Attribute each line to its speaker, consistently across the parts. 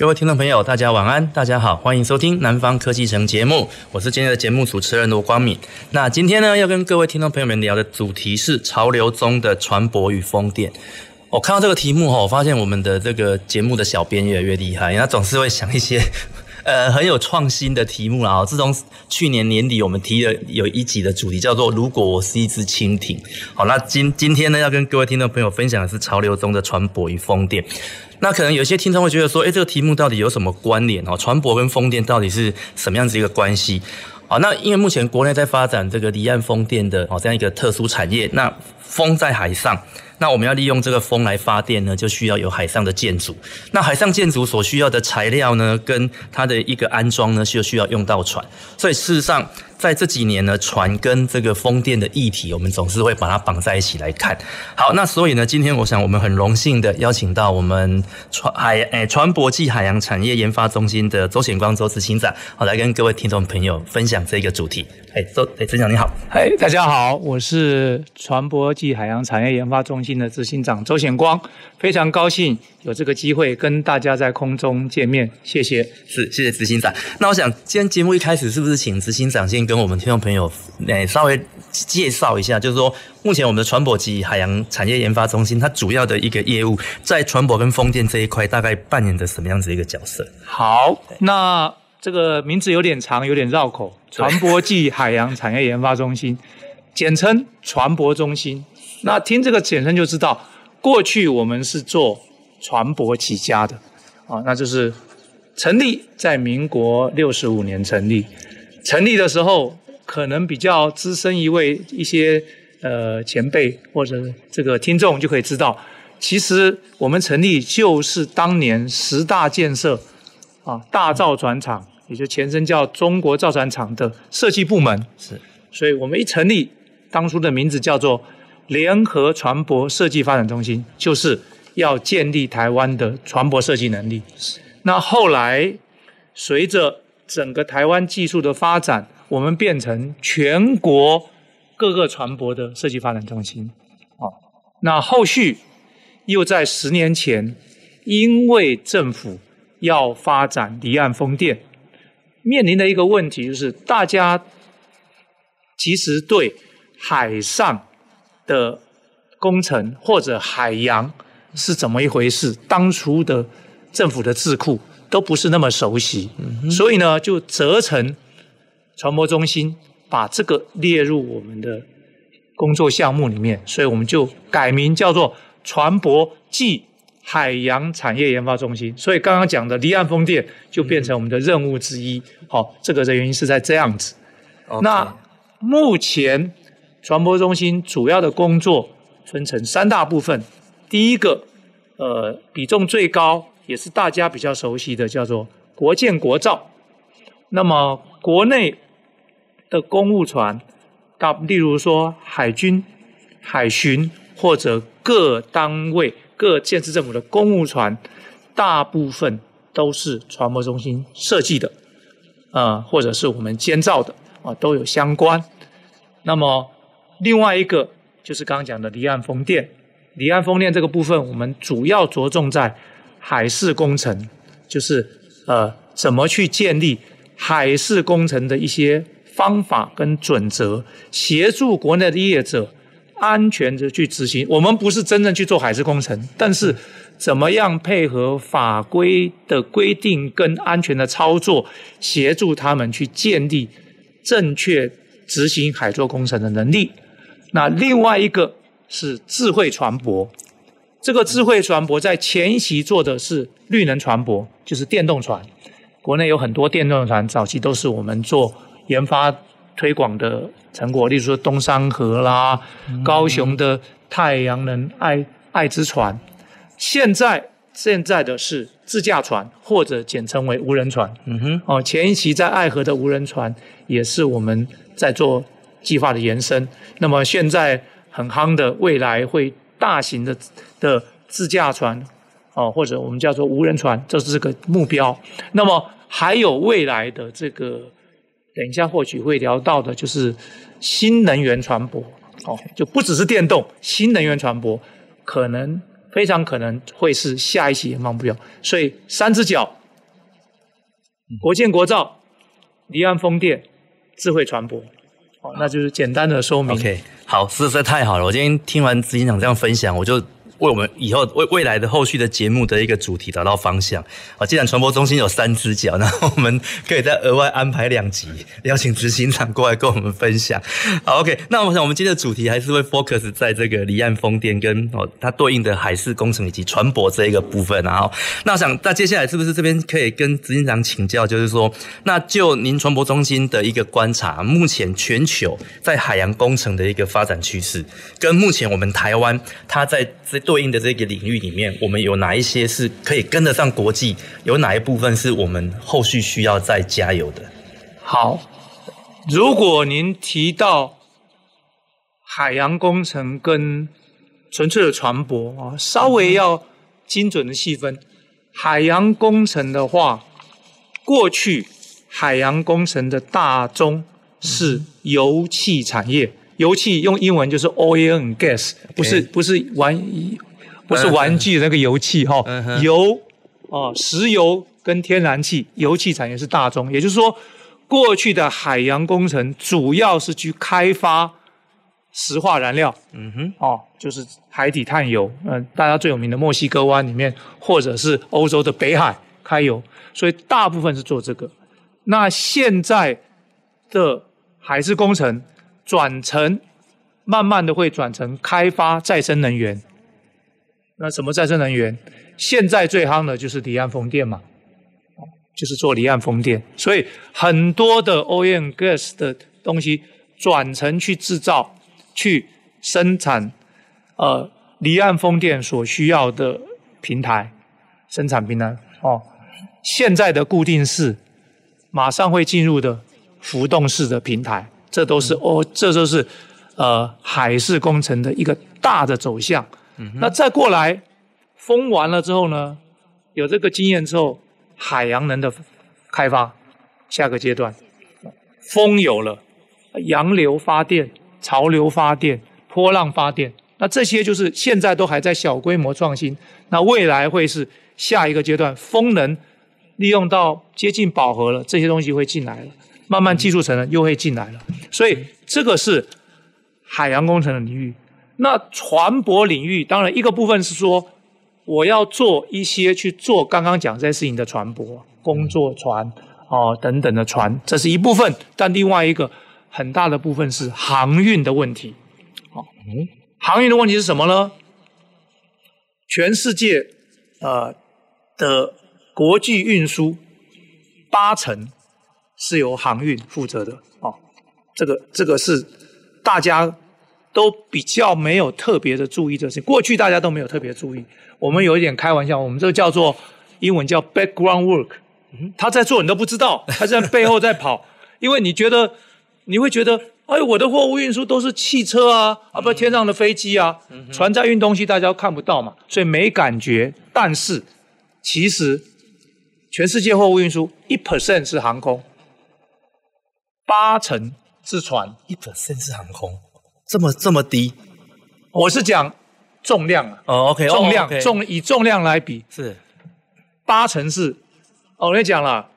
Speaker 1: 各位听众朋友，大家晚安，大家好，欢迎收听《南方科技城》节目，我是今天的节目主持人罗光敏。那今天呢，要跟各位听众朋友们聊的主题是潮流中的船舶与风电。我看到这个题目哈，我发现我们的这个节目的小编越来越厉害，因为他总是会想一些。呃，很有创新的题目啦！自从去年年底我们提了有一集的主题叫做“如果我是一只蜻蜓”，好，那今今天呢，要跟各位听众朋友分享的是潮流中的船舶与风电。那可能有些听众会觉得说，哎，这个题目到底有什么关联哦？船舶跟风电到底是什么样子一个关系？好，那因为目前国内在发展这个离岸风电的哦这样一个特殊产业，那风在海上。那我们要利用这个风来发电呢，就需要有海上的建筑。那海上建筑所需要的材料呢，跟它的一个安装呢，就需要用到船。所以事实上，在这几年呢，船跟这个风电的议题，我们总是会把它绑在一起来看。好，那所以呢，今天我想我们很荣幸的邀请到我们船海诶船舶暨海洋产业研发中心的周显光周执行长，好，来跟各位听众朋友分享这个主题。哎，周哎，执行长你好。
Speaker 2: 哎，大家好，我是船舶暨海洋产业研发中心的执行长周显光，非常高兴有这个机会跟大家在空中见面，谢谢。
Speaker 1: 是，谢谢执行长。那我想今天节目一开始是不是请执行长先跟我们听众朋友，诶，稍微介绍一下，就是说，目前我们的船舶及海洋产业研发中心，它主要的一个业务，在船舶跟风电这一块，大概扮演着什么样子一个角色？
Speaker 2: 好，那这个名字有点长，有点绕口，船舶暨海洋产业研发中心，简称船舶中心。那听这个简称就知道，过去我们是做船舶起家的，啊，那就是成立在民国六十五年成立。成立的时候，可能比较资深一位一些呃前辈或者这个听众就可以知道，其实我们成立就是当年十大建设啊大造船厂，也就前身叫中国造船厂的设计部门。是，所以我们一成立，当初的名字叫做联合船舶设计发展中心，就是要建立台湾的船舶设计能力。那后来随着整个台湾技术的发展，我们变成全国各个船舶的设计发展中心。哦，那后续又在十年前，因为政府要发展离岸风电，面临的一个问题就是，大家其实对海上的工程或者海洋是怎么一回事，当初的政府的智库。都不是那么熟悉，所以呢，就责成传播中心把这个列入我们的工作项目里面，所以我们就改名叫做船舶暨海洋产业研发中心。所以刚刚讲的离岸风电就变成我们的任务之一。好，这个的原因是在这样子。那目前船舶中心主要的工作分成三大部分，第一个，呃，比重最高。也是大家比较熟悉的，叫做国建国造。那么国内的公务船，大例如说海军、海巡或者各单位、各建设政府的公务船，大部分都是船舶中心设计的，啊、呃，或者是我们监造的，啊，都有相关。那么另外一个就是刚刚讲的离岸风电，离岸风电这个部分，我们主要着重在。海事工程就是呃，怎么去建立海事工程的一些方法跟准则，协助国内的业者安全的去执行。我们不是真正去做海事工程，但是怎么样配合法规的规定跟安全的操作，协助他们去建立正确执行海作工程的能力。那另外一个是智慧船舶。这个智慧船舶在前期做的是绿能船舶，就是电动船。国内有很多电动船，早期都是我们做研发推广的成果，例如说东山河啦、高雄的太阳能爱爱之船。现在现在的是自驾船或者简称为无人船。
Speaker 1: 嗯哼，
Speaker 2: 哦，前一期在爱河的无人船也是我们在做计划的延伸。那么现在很夯的，未来会大型的的自驾船，哦，或者我们叫做无人船，这是个目标。那么还有未来的这个，等一下或许会聊到的，就是新能源船舶。哦，就不只是电动，新能源船舶可能非常可能会是下一期研发目标。所以三只脚，国建国造、离岸风电、智慧船舶，哦，那就是简单的说明。
Speaker 1: OK，好，实在太好了。我今天听完执行长这样分享，我就。为我们以后为未来的后续的节目的一个主题找到方向啊！既然传播中心有三只脚，那我们可以再额外安排两集，邀请执行长过来跟我们分享。好，OK，那我想我们今天的主题还是会 focus 在这个离岸风电跟哦它对应的海事工程以及船舶这一个部分。然后，那我想那接下来是不是这边可以跟执行长请教，就是说，那就您船舶中心的一个观察，目前全球在海洋工程的一个发展趋势，跟目前我们台湾它在这。对应的这个领域里面，我们有哪一些是可以跟得上国际？有哪一部分是我们后续需要再加油的？
Speaker 2: 好，如果您提到海洋工程跟纯粹的船舶啊，稍微要精准的细分，海洋工程的话，过去海洋工程的大宗是油气产业。油气用英文就是 oil and gas，不是不是玩不是玩具的那个油气哈，油啊，石油跟天然气，油气产业是大宗，也就是说，过去的海洋工程主要是去开发石化燃料，嗯哼，哦，就是海底探油，嗯，大家最有名的墨西哥湾里面，或者是欧洲的北海开油，所以大部分是做这个。那现在的海事工程。转成，慢慢的会转成开发再生能源。那什么再生能源？现在最夯的就是离岸风电嘛，就是做离岸风电。所以很多的 oil and gas 的东西转成去制造、去生产，呃，离岸风电所需要的平台、生产平台。哦，现在的固定式，马上会进入的浮动式的平台。这都是哦，这都是呃海事工程的一个大的走向。嗯、那再过来，风完了之后呢，有这个经验之后，海洋能的开发，下个阶段，风有了，洋流发电、潮流发电、波浪发电，那这些就是现在都还在小规模创新，那未来会是下一个阶段，风能利用到接近饱和了，这些东西会进来了。慢慢技术层呢又会进来了，所以这个是海洋工程的领域。那船舶领域，当然一个部分是说我要做一些去做刚刚讲这些事情的船舶，工作船哦等等的船，这是一部分。但另外一个很大的部分是航运的问题。哦，航运的问题是什么呢？全世界呃的国际运输八成。是由航运负责的哦，这个这个是大家都比较没有特别的注意这事情。过去大家都没有特别注意，我们有一点开玩笑，我们这个叫做英文叫 background work，他在做你都不知道，他在背后在跑，因为你觉得你会觉得，哎，我的货物运输都是汽车啊，啊不天上的飞机啊，船在运东西，大家都看不到嘛，所以没感觉。但是其实全世界货物运输一 percent 是航空。八成是船，
Speaker 1: 一 percent 是航空，这么这么低？
Speaker 2: 我是讲重量啊。
Speaker 1: 哦，OK，
Speaker 2: 重量
Speaker 1: oh, okay.
Speaker 2: 重以重量来比
Speaker 1: 是
Speaker 2: 八成是。哦，我跟你讲了，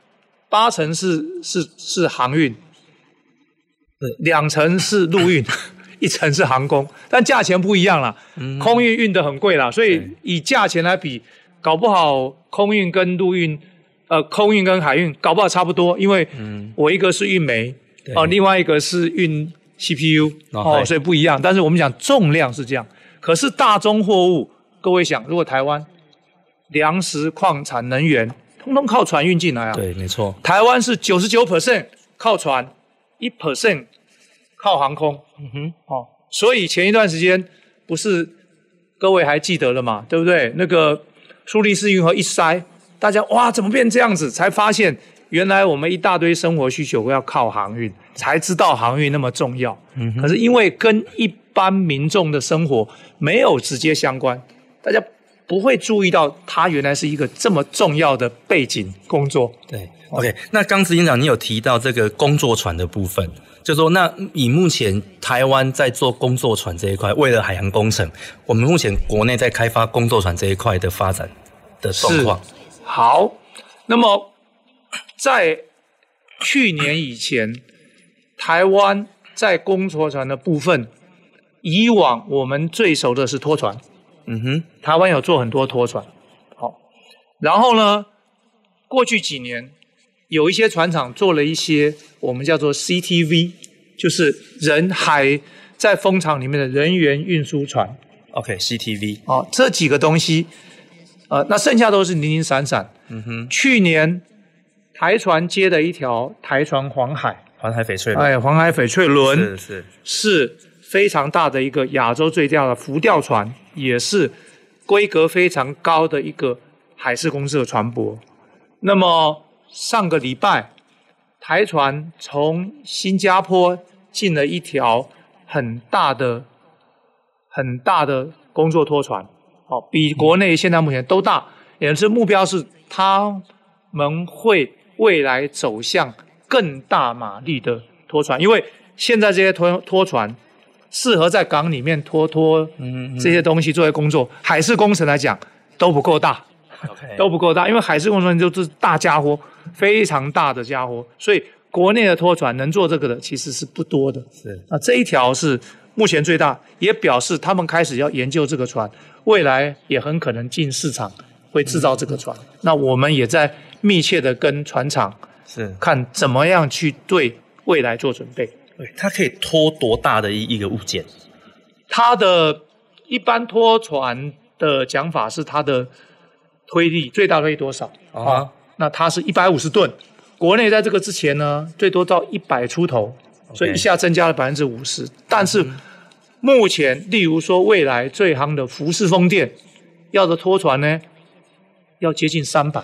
Speaker 2: 八成是是是航运，两成是陆运，一成是航空，但价钱不一样了。嗯、空运运的很贵了，所以以价钱来比，搞不好空运跟陆运，呃，空运跟海运搞不好差不多，因为我一个是运煤。哦，另外一个是运 CPU 哦，所以不一样。但是我们讲重量是这样，可是大宗货物，各位想，如果台湾粮食、矿产、能源，通通靠船运进来啊？
Speaker 1: 对，没错。
Speaker 2: 台湾是九十九 percent 靠船，一 percent 靠航空。嗯哼，哦，所以前一段时间不是各位还记得了嘛？对不对？那个苏黎世运河一塞，大家哇，怎么变这样子？才发现原来我们一大堆生活需求要靠航运，才知道航运那么重要。嗯，可是因为跟一般民众的生活没有直接相关，大家不会注意到它原来是一个这么重要的背景工作。
Speaker 1: 对，OK。那刚执行长，你有提到这个工作船的部分。就说那以目前台湾在做工作船这一块，为了海洋工程，我们目前国内在开发工作船这一块的发展的状况。
Speaker 2: 好，那么在去年以前，台湾在公拖船的部分，以往我们最熟的是拖船。嗯哼，台湾有做很多拖船。好，然后呢，过去几年。有一些船厂做了一些我们叫做 CTV，就是人海在风场里面的人员运输船。
Speaker 1: OK，CTV。
Speaker 2: 哦，这几个东西，呃，那剩下都是零零散散。嗯哼。去年台船接的一条台船黄海，
Speaker 1: 黄海翡翠轮。
Speaker 2: 哎，黄海翡翠轮
Speaker 1: 是是
Speaker 2: 是非常大的一个亚洲最大的浮吊船，也是规格非常高的一个海事公司的船舶。那么上个礼拜，台船从新加坡进了一条很大的、很大的工作拖船，哦，比国内现在目前都大。也是目标是，他们会未来走向更大马力的拖船，因为现在这些拖拖船适合在港里面拖拖这些东西作为工作，海事工程来讲都不够大。都不够大，因为海事工程就是大家伙，非常大的家伙，所以国内的拖船能做这个的其实是不多的。是，那这一条是目前最大，也表示他们开始要研究这个船，未来也很可能进市场会制造这个船。嗯、那我们也在密切的跟船厂是看怎么样去对未来做准备。
Speaker 1: 对，它可以拖多大的一一个物件？
Speaker 2: 它的一般拖船的讲法是它的。推力最大推力多少啊？Uh -huh. 那它是一百五十吨。国内在这个之前呢，最多到一百出头，okay. 所以一下增加了百分之五十。但是目前，例如说未来最夯的福斯风电要的拖船呢，要接近三百。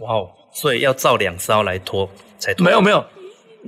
Speaker 1: 哇哦！所以要造两艘来拖才拖。
Speaker 2: 没有没有，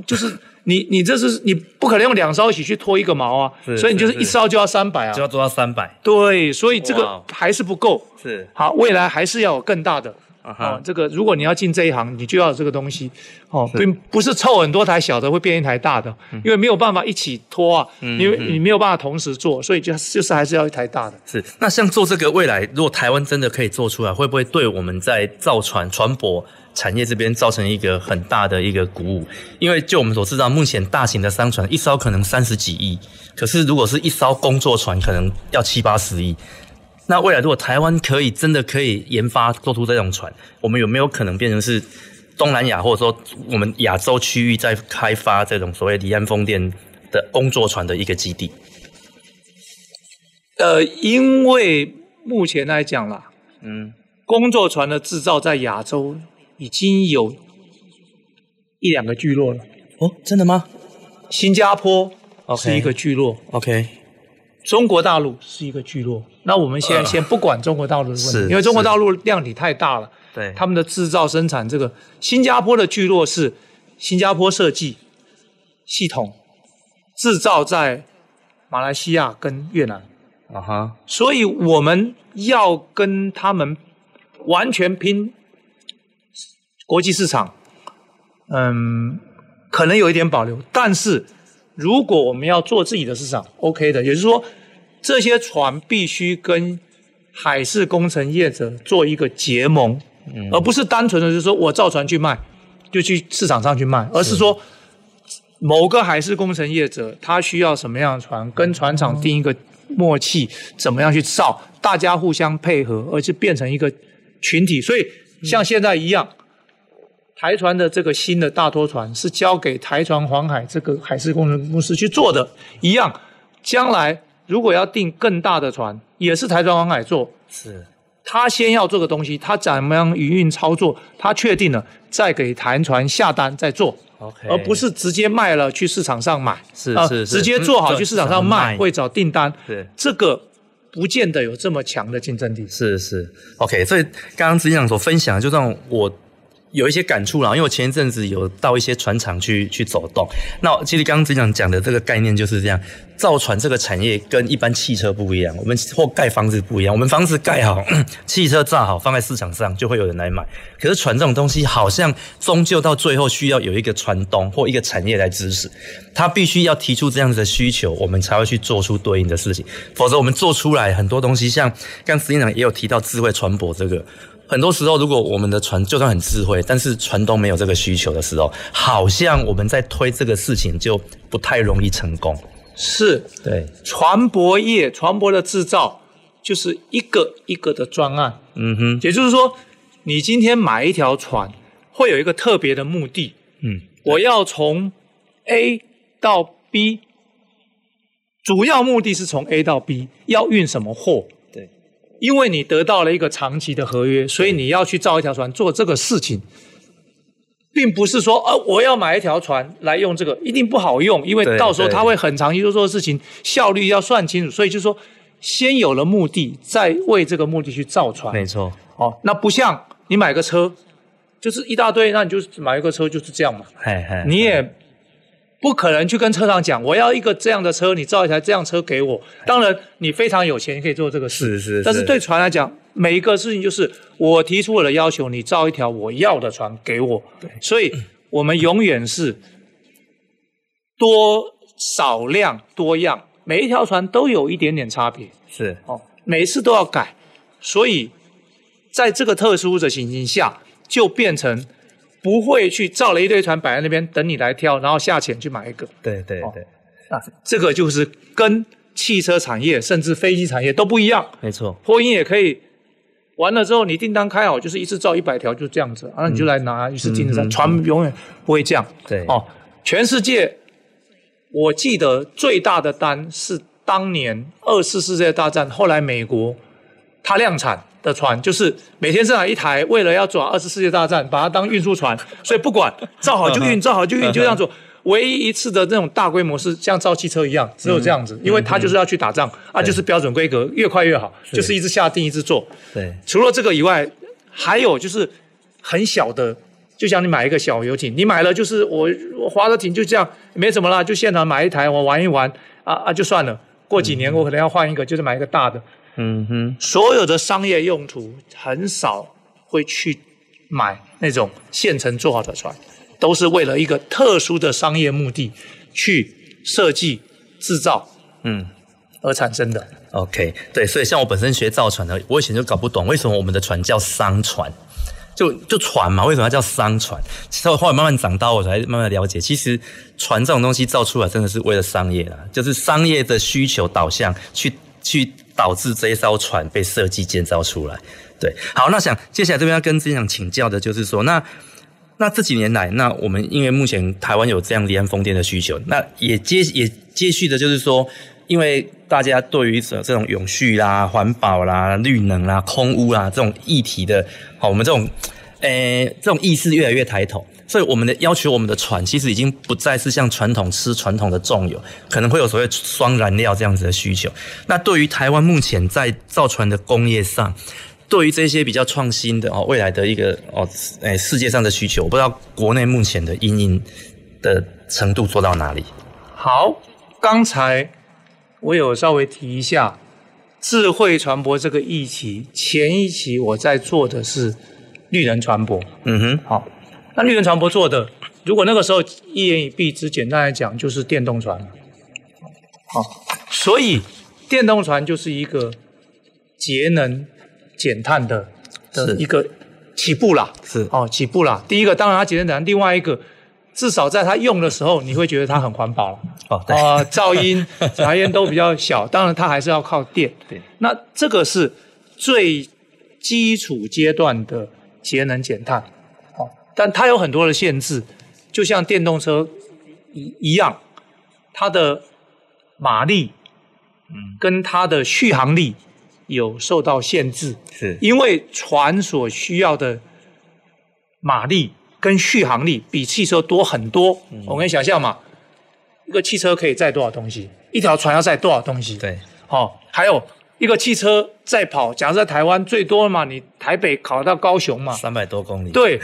Speaker 2: 就是。你你这是你不可能用两艘一起去拖一个毛啊，所以你就是一艘就要三百啊，
Speaker 1: 就要做到三百。
Speaker 2: 对，所以这个还是不够。是，好，未来还是要有更大的啊、哦。这个如果你要进这一行，你就要这个东西哦，并不是凑很多台小的会变一台大的，因为没有办法一起拖啊，因为你没有办法同时做，所以就就是还是要一台大的。
Speaker 1: 是，那像做这个未来，如果台湾真的可以做出来，会不会对我们在造船船舶？产业这边造成一个很大的一个鼓舞，因为就我们所知道，目前大型的商船一艘可能三十几亿，可是如果是一艘工作船，可能要七八十亿。那未来如果台湾可以真的可以研发做出这种船，我们有没有可能变成是东南亚或者说我们亚洲区域在开发这种所谓离岸风电的工作船的一个基地？
Speaker 2: 呃，因为目前来讲啦，嗯，工作船的制造在亚洲。已经有一两个聚落了
Speaker 1: 哦，真的吗？
Speaker 2: 新加坡是一个聚落
Speaker 1: ，OK，
Speaker 2: 中国大陆是一个聚落。那我们现在先不管中国大陆的问题，因为中国大陆量体太大了，对，他们的制造生产这个新加坡的聚落是新加坡设计系统制造在马来西亚跟越南，啊哈，所以我们要跟他们完全拼。国际市场，嗯，可能有一点保留，但是如果我们要做自己的市场，OK 的，也就是说，这些船必须跟海事工程业者做一个结盟，嗯，而不是单纯的就是说我造船去卖，就去市场上去卖，而是说某个海事工程业者他需要什么样的船，跟船厂定一个默契，怎么样去造，大家互相配合，而且变成一个群体，所以像现在一样。台船的这个新的大拖船是交给台船黄海这个海事工程公司去做的，一样。将来如果要订更大的船，也是台船航海做。是，他先要做个东西，他怎么样营运操作，他确定了，再给台船下单再做。OK，而不是直接卖了去市场上买。是是是，直接做好去市场上卖，会找订单。对，这个不见得有这么强的竞争力。
Speaker 1: 是是，OK。所以刚刚执行长所分享的，就让我。有一些感触啦，因为我前一阵子有到一些船厂去去走动。那其实刚刚执行长讲的这个概念就是这样，造船这个产业跟一般汽车不一样，我们或盖房子不一样。我们房子盖好，汽车造好，放在市场上就会有人来买。可是船这种东西，好像终究到最后需要有一个船东或一个产业来支持，他必须要提出这样子的需求，我们才会去做出对应的事情。否则我们做出来很多东西，像刚刚执行长也有提到智慧船舶这个。很多时候，如果我们的船就算很智慧，但是船东没有这个需求的时候，好像我们在推这个事情就不太容易成功。
Speaker 2: 是，
Speaker 1: 对，
Speaker 2: 船舶业、船舶的制造就是一个一个的专案。
Speaker 1: 嗯哼，
Speaker 2: 也就是说，你今天买一条船，会有一个特别的目的。
Speaker 1: 嗯，
Speaker 2: 我要从 A 到 B，主要目的是从 A 到 B，要运什么货？因为你得到了一个长期的合约，所以你要去造一条船做这个事情，并不是说，呃，我要买一条船来用这个，一定不好用，因为到时候他会很长期做做事情，效率要算清楚。所以就是说，先有了目的，再为这个目的去造船。
Speaker 1: 没错，
Speaker 2: 哦，那不像你买个车，就是一大堆，那你就买一个车就是这样嘛。
Speaker 1: 嘿嘿，
Speaker 2: 你也。不可能去跟车厂讲，我要一个这样的车，你造一台这样车给我。当然，你非常有钱，你可以做这个事。
Speaker 1: 是是是。
Speaker 2: 但是对船来讲，每一个事情就是我提出我的要求，你造一条我要的船给我。
Speaker 1: 对。
Speaker 2: 所以我们永远是多少量多样，每一条船都有一点点差别。
Speaker 1: 是。
Speaker 2: 哦，每一次都要改，所以在这个特殊的情形下，就变成。不会去造了一堆船摆在那边等你来挑，然后下潜去买一个。
Speaker 1: 对对对，
Speaker 2: 那这个就是跟汽车产业甚至飞机产业都不一样。
Speaker 1: 没错，
Speaker 2: 波音也可以完了之后，你订单开好，就是一次造一百条，就这样子，然后你就来拿，于是竞争上船永远不会降。
Speaker 1: 对
Speaker 2: 哦，全世界我记得最大的单是当年二次世界大战，后来美国它量产。的船就是每天生产一台，为了要转二次世界大战，把它当运输船，所以不管造好就运，造好就运，就这样做。唯一一次的这种大规模是像造汽车一样，只有这样子，因为它就是要去打仗啊，就是标准规格，越快越好，就是一直下定一直做。
Speaker 1: 对，
Speaker 2: 除了这个以外，还有就是很小的，就像你买一个小游艇，你买了就是我我划的艇就这样，没什么啦，就现场买一台我玩一玩啊啊就算了，过几年我可能要换一个，就是买一个大的。
Speaker 1: 嗯哼，
Speaker 2: 所有的商业用途很少会去买那种现成做好的船，都是为了一个特殊的商业目的去设计制造，嗯，而产生的。
Speaker 1: OK，对，所以像我本身学造船的，我以前就搞不懂为什么我们的船叫商船，就就船嘛，为什么要叫商船？其实我后来慢慢长大，我才慢慢了解，其实船这种东西造出来真的是为了商业啦，就是商业的需求导向去去。导致这一艘船被设计建造出来，对，好，那想接下来这边要跟执行长请教的就是说，那那这几年来，那我们因为目前台湾有这样离岸风电的需求，那也接也接续的就是说，因为大家对于这这种永续啦、环保啦、绿能啦、空污啦这种议题的，好，我们这种，诶，这种意识越来越抬头。所以我们的要求，我们的船其实已经不再是像传统吃传统的重油，可能会有所谓双燃料这样子的需求。那对于台湾目前在造船的工业上，对于这些比较创新的哦，未来的一个哦，诶，世界上的需求，我不知道国内目前的因应的程度做到哪里。
Speaker 2: 好，刚才我有稍微提一下智慧船舶这个议题，前一期我在做的是绿能船舶。
Speaker 1: 嗯哼，
Speaker 2: 好。那绿能船不做的，如果那个时候一言以蔽之，简单来讲就是电动船。好，所以电动船就是一个节能减碳的的一个起步啦。
Speaker 1: 是
Speaker 2: 哦，起步啦。第一个当然它节能减碳，另外一个至少在它用的时候，你会觉得它很环保了。
Speaker 1: 哦，
Speaker 2: 啊，噪音、杂音都比较小。当然它还是要靠电。
Speaker 1: 对。那
Speaker 2: 这个是最基础阶段的节能减碳。但它有很多的限制，就像电动车一一样，它的马力，嗯，跟它的续航力有受到限制。
Speaker 1: 是，
Speaker 2: 因为船所需要的马力跟续航力比汽车多很多。嗯，我们可以想象嘛，一个汽车可以载多少东西，一条船要载多少东西？
Speaker 1: 对，
Speaker 2: 哦，还有一个汽车在跑，假设在台湾最多嘛，你台北考到高雄嘛，
Speaker 1: 三百多公里。
Speaker 2: 对，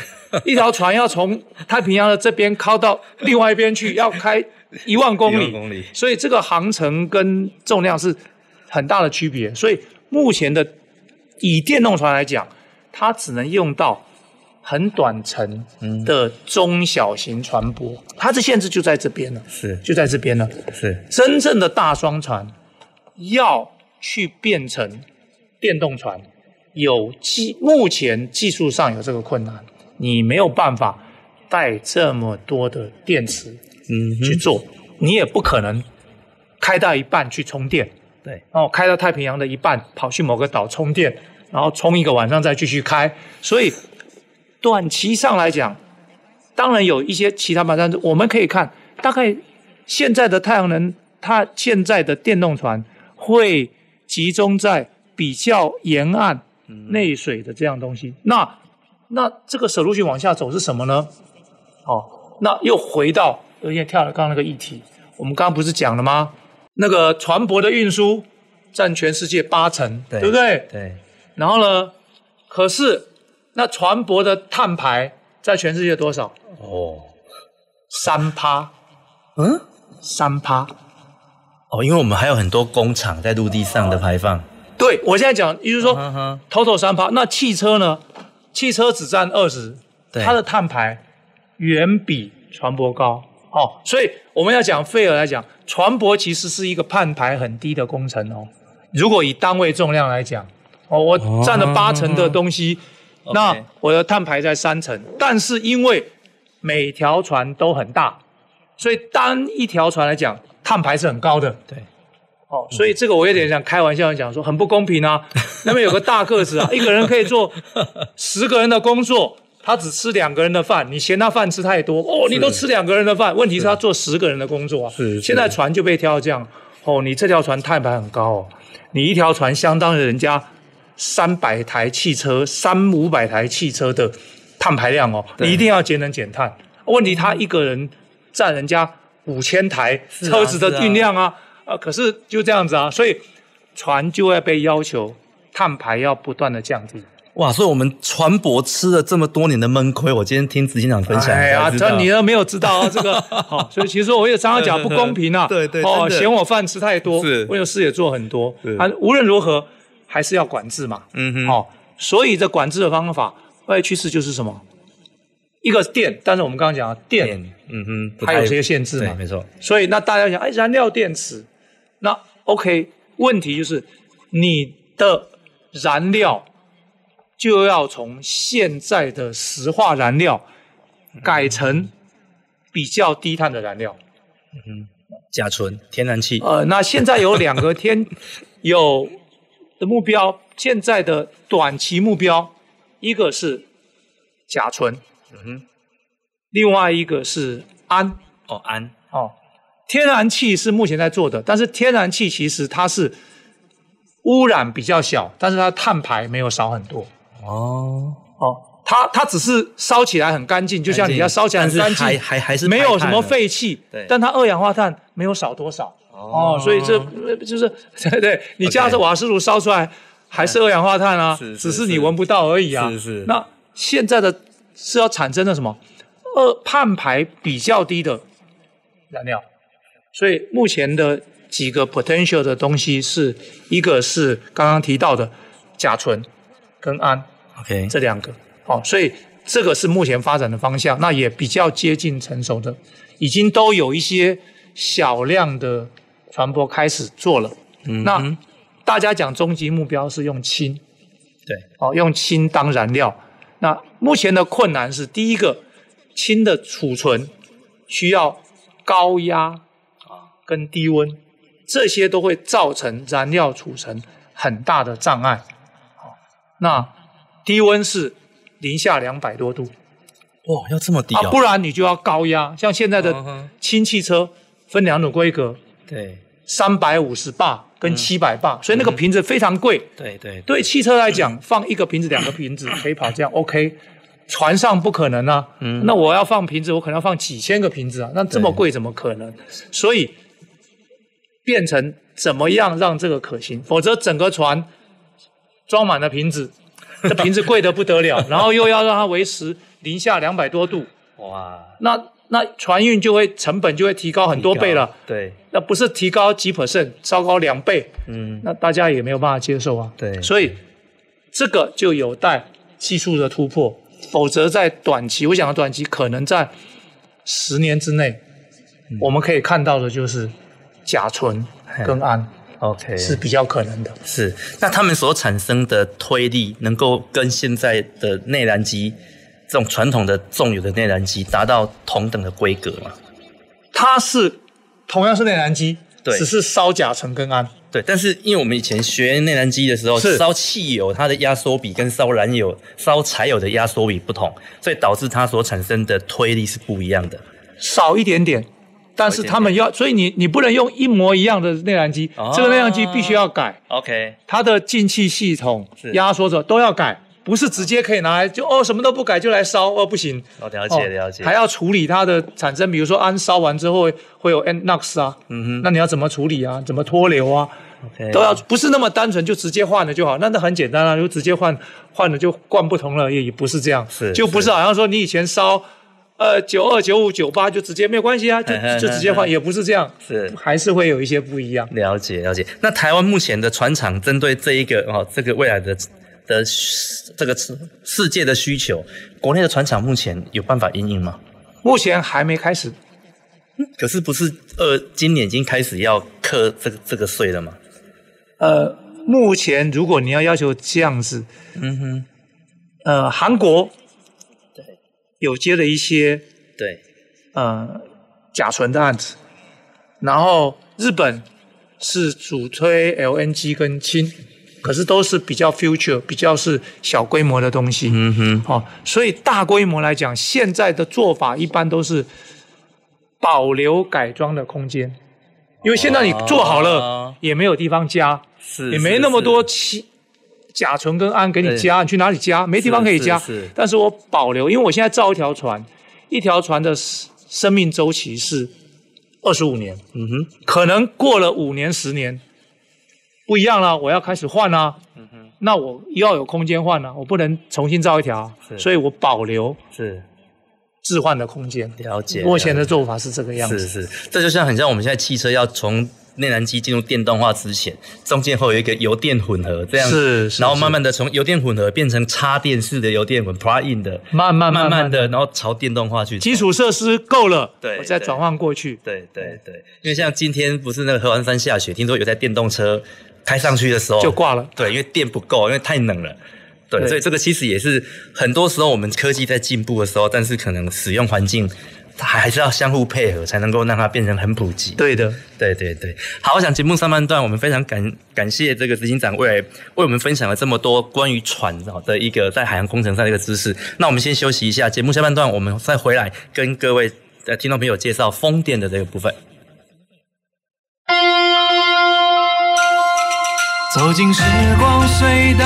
Speaker 2: 一条船要从太平洋的这边靠到另外一边去，要开一万公里，
Speaker 1: 公里。
Speaker 2: 所以这个航程跟重量是很大的区别。所以目前的以电动船来讲，它只能用到很短程的中小型船舶，嗯、它的限制就在这边了，
Speaker 1: 是
Speaker 2: 就在这边了。
Speaker 1: 是
Speaker 2: 真正的大双船要去变成电动船，有技目前技术上有这个困难，你没有办法带这么多的电池，嗯，去做，你也不可能开到一半去充电，
Speaker 1: 对，
Speaker 2: 哦，开到太平洋的一半跑去某个岛充电，然后充一个晚上再继续开，所以短期上来讲，当然有一些其他办法，但是我们可以看，大概现在的太阳能，它现在的电动船会。集中在比较沿岸、内水的这样东西，那那这个 solution 往下走是什么呢？哦，那又回到有点跳了刚刚那个议题，我们刚刚不是讲了吗？那个船舶的运输占全世界八成，对，对不对？
Speaker 1: 对。
Speaker 2: 然后呢？可是那船舶的碳排在全世界多少？
Speaker 1: 哦，
Speaker 2: 三趴。嗯，三趴。
Speaker 1: 哦，因为我们还有很多工厂在陆地上的排放。
Speaker 2: 对，我现在讲，也就是说，total 三趴。那汽车呢？汽车只占二十，它的碳排远比船舶高。哦，所以我们要讲费尔来讲，船舶其实是一个碳排很低的工程哦。如果以单位重量来讲，哦，我占了八成的东西，哦、那我的碳排在三成。但是因为每条船都很大，所以单一条船来讲。碳排是很高的，
Speaker 1: 对，
Speaker 2: 哦，所以这个我有点想开玩笑讲说很不公平啊。那边有个大个子啊，一个人可以做十个人的工作，他只吃两个人的饭，你嫌他饭吃太多哦，你都吃两个人的饭，问题是他做十个人的工作啊。是，现在船就被挑这样，哦，你这条船碳排很高哦，你一条船相当于人家三百台汽车、三五百台汽车的碳排量哦，你一定要节能减碳。问题他一个人占人家。五千台车子的运量啊，啊，啊，啊，可是就这样子啊，所以船就会被要求碳排要不断的降低。
Speaker 1: 哇，所以我们船舶吃了这么多年的闷亏，我今天听执行长分享，哎呀，
Speaker 2: 这你都没有知道啊，这个好，所以其实我也常常讲不公平啊，
Speaker 1: 对对，
Speaker 2: 哦，嫌我饭吃太多，是，我有事也做很多，啊，无论如何还是要管制嘛，嗯哼，哦，所以这管制的方法，未来趋势就是什么？一个电，但是我们刚刚讲了电，嗯哼，它有这些限制嘛，
Speaker 1: 没错。
Speaker 2: 所以那大家想，哎，燃料电池，那 OK，问题就是你的燃料就要从现在的石化燃料改成比较低碳的燃料，
Speaker 1: 嗯哼，甲醇、天然气。
Speaker 2: 呃，那现在有两个 天有的目标，现在的短期目标，一个是甲醇。嗯哼，另外一个是氨
Speaker 1: 哦，氨
Speaker 2: 哦，天然气是目前在做的，但是天然气其实它是污染比较小，但是它碳排没有少很多哦。哦，它它只是烧起来很干净，就像你要烧起来很干净，
Speaker 1: 还还还是
Speaker 2: 没有什么废气，对，但它二氧化碳没有少多少哦，哦，所以这就是对 对，你加着瓦斯炉烧出来还是二氧化碳啊，只是。你闻不到而已啊，是是，那现在的。是要产生的什么？二碳排比较低的燃料，所以目前的几个 potential 的东西是一个是刚刚提到的甲醇跟氨
Speaker 1: ，OK，
Speaker 2: 这两个，好，所以这个是目前发展的方向，那也比较接近成熟的，已经都有一些小量的传播开始做了。嗯，那大家讲终极目标是用氢，
Speaker 1: 对，
Speaker 2: 哦，用氢当燃料。那目前的困难是，第一个，氢的储存需要高压啊跟低温，这些都会造成燃料储存很大的障碍。那低温是零下两百多度，
Speaker 1: 哇，要这么低啊？
Speaker 2: 不然你就要高压，像现在的氢汽车分两种规格，
Speaker 1: 对，
Speaker 2: 三百五十巴。跟七百磅，所以那个瓶子非常贵。
Speaker 1: 对对，
Speaker 2: 对汽车来讲，放一个瓶子、两个瓶子 可以跑这样 OK。船上不可能啊，嗯，那我要放瓶子，我可能要放几千个瓶子啊，那这么贵怎么可能？所以变成怎么样让这个可行，否则整个船装满了瓶子，这 瓶子贵得不得了，然后又要让它维持零下两百多度，哇，那那船运就会成本就会提高很多倍了，
Speaker 1: 对，
Speaker 2: 那不是提高几 percent，超高两倍，嗯，那大家也没有办法接受啊，
Speaker 1: 对，
Speaker 2: 所以这个就有待技术的突破，否则在短期，我讲的短期可能在十年之内，嗯、我们可以看到的就是甲醇跟氨
Speaker 1: ，OK。
Speaker 2: 是比较可能的。
Speaker 1: 是，那他们所产生的推力能够跟现在的内燃机这种传统的重油的内燃机达到同等的规格吗？
Speaker 2: 它是同样是内燃机，
Speaker 1: 对，
Speaker 2: 只是烧甲醇跟氨。
Speaker 1: 对，但是因为我们以前学内燃机的时候，烧汽油它的压缩比跟烧燃油、烧柴油的压缩比不同，所以导致它所产生的推力是不一样的，
Speaker 2: 少一点点。但是他们要，所以你你不能用一模一样的内燃机，哦、这个内燃机必须要改。
Speaker 1: OK，
Speaker 2: 它的进气系统、压缩者都要改，不是直接可以拿来就哦什么都不改就来烧哦不行。
Speaker 1: 哦，了解了解。
Speaker 2: 还要处理它的产生，比如说氨烧完之后会，有 NOx 啊，嗯哼，那你要怎么处理啊？怎么脱硫啊？Okay. 都要不是那么单纯，就直接换了就好。那那很简单啊，就直接换换了就灌不同了，也也不是这样，
Speaker 1: 是
Speaker 2: 就不是好像说你以前烧呃九二九五九八就直接没有关系啊，就就直接换，也不是这样，
Speaker 1: 是
Speaker 2: 还是会有一些不一样。
Speaker 1: 了解了解。那台湾目前的船厂针对这一个哦，这个未来的的这个世界的需求，国内的船厂目前有办法应应吗？
Speaker 2: 目前还没开始。
Speaker 1: 可是不是呃，今年已经开始要课这个这个税了吗？
Speaker 2: 呃，目前如果你要要求这样子，嗯哼，呃，韩国对有接了一些
Speaker 1: 对
Speaker 2: 呃甲醇的案子，然后日本是主推 LNG 跟氢，可是都是比较 future，比较是小规模的东西，嗯哼，哦，所以大规模来讲，现在的做法一般都是保留改装的空间。因为现在你做好了，也没有地方加，
Speaker 1: 是
Speaker 2: 也没那么多气甲醇跟氨给你加，你去哪里加？没地方可以加。但是我保留，因为我现在造一条船，一条船的生命周期是二十五年。嗯哼，可能过了五年、十年不一样了，我要开始换啊。嗯哼，那我要有空间换啊，我不能重新造一条，所以我保留。
Speaker 1: 是。
Speaker 2: 置换的空间，
Speaker 1: 了解。
Speaker 2: 目前的做法是这个样子，
Speaker 1: 是是，这就像很像我们现在汽车要从内燃机进入电动化之前，中间会有一个油电混合这样，
Speaker 2: 是，是，
Speaker 1: 然后慢慢的从油电混合变成插电式的油电混 plug-in 的，
Speaker 2: 慢慢慢
Speaker 1: 慢。的，然后朝电动化去，
Speaker 2: 基础设施够了，
Speaker 1: 对，
Speaker 2: 我再转换过去，
Speaker 1: 对对对，因为像今天不是那个合欢山下雪，听说有台电动车开上去的时候
Speaker 2: 就挂了，
Speaker 1: 对，因为电不够，因为太冷了。对，对，所以这个其实也是很多时候我们科技在进步的时候，但是可能使用环境它还是要相互配合，才能够让它变成很普及。
Speaker 2: 对的，
Speaker 1: 对对对。好，我想节目上半段我们非常感感谢这个执行长为为我们分享了这么多关于船的一个在海洋工程上的一个知识。那我们先休息一下，节目下半段我们再回来跟各位的听众朋友介绍风电的这个部分。
Speaker 3: 走进时光隧道。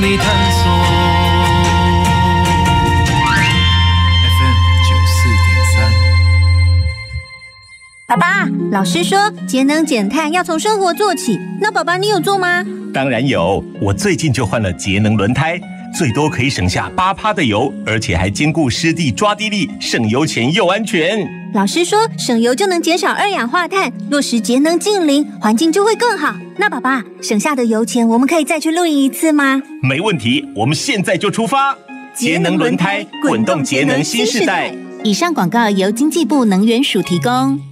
Speaker 3: 你探索 FM 九四点三。
Speaker 4: 爸爸，老师说节能减碳要从生活做起，那爸爸你有做吗？
Speaker 5: 当然有，我最近就换了节能轮胎，最多可以省下八趴的油，而且还兼顾湿地抓地力，省油钱又安全。
Speaker 4: 老师说，省油就能减少二氧化碳，落实节能净零，环境就会更好。那爸爸，省下的油钱，我们可以再去露营一次吗？
Speaker 5: 没问题，我们现在就出发。节能轮胎，滚动节能新时代。
Speaker 4: 以上广告由经济部能源署提供。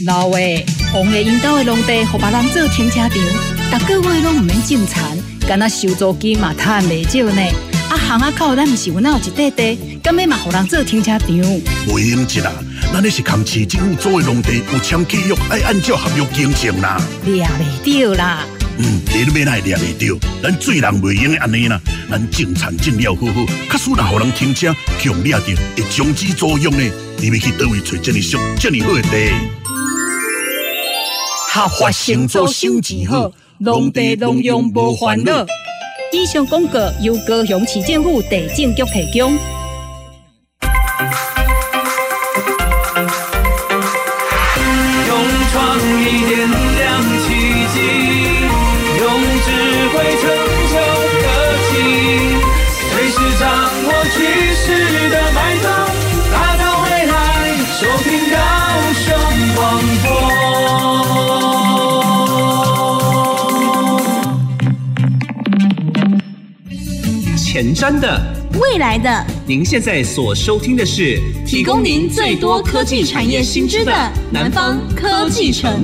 Speaker 6: 老话，王爷引导的农地，互别人做停车场，逐个月拢唔免种田，敢若收租金嘛，赚袂少呢。啊，巷仔口咱毋是有哪有一块地，敢要嘛，互人做停车场？
Speaker 7: 袂用一啦，咱那是扛市政府租的农地，有签契约，爱按照合约经营啦。
Speaker 6: 掠袂到啦。
Speaker 7: 嗯，你都免来掠袂到，咱做人袂用安尼啦，咱种田种了好好，假使若互人停车，强掠到会终止作用呢。你要去倒位找这么俗、这么好的地？
Speaker 6: 合法生做收钱好，农地农用无烦恼。以上广告由高雄市政府地政局提供。
Speaker 8: 前瞻的。
Speaker 9: 未来的，
Speaker 10: 您现在所收听的是
Speaker 9: 提供您最多科技产业新知的南方科技城。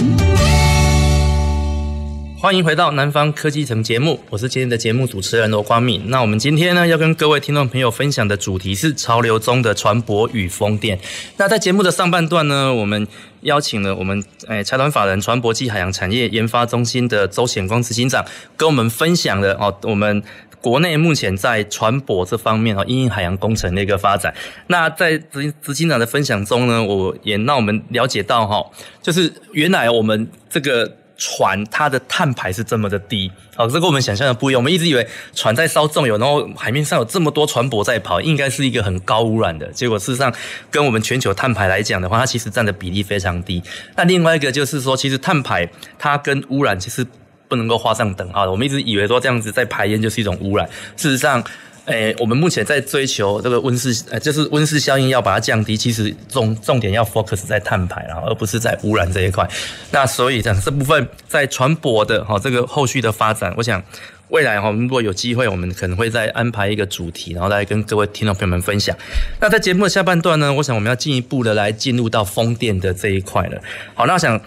Speaker 1: 欢迎回到南方科技城节目，我是今天的节目主持人罗光敏。那我们今天呢，要跟各位听众朋友分享的主题是潮流中的船舶与风电。那在节目的上半段呢，我们邀请了我们诶财团法人船舶暨海洋产业研发中心的周显光执行长，跟我们分享了哦我们。国内目前在船舶这方面啊，因应海洋工程的一个发展。那在执执行长的分享中呢，我也让我们了解到哈，就是原来我们这个船它的碳排是这么的低，好，这跟我们想象的不一样。我们一直以为船在烧重油，然后海面上有这么多船舶在跑，应该是一个很高污染的。结果事实上，跟我们全球碳排来讲的话，它其实占的比例非常低。那另外一个就是说，其实碳排它跟污染其实。不能够画上等号的。我们一直以为说这样子在排烟就是一种污染。事实上，诶、我们目前在追求这个温室，呃，就是温室效应要把它降低。其实重重点要 focus 在碳排，然后而不是在污染这一块。那所以讲这部分在船舶的哈这个后续的发展，我想未来哈，如果有机会，我们可能会再安排一个主题，然后来跟各位听众朋友们分享。那在节目的下半段呢，我想我们要进一步的来进入到风电的这一块了。好，那我想。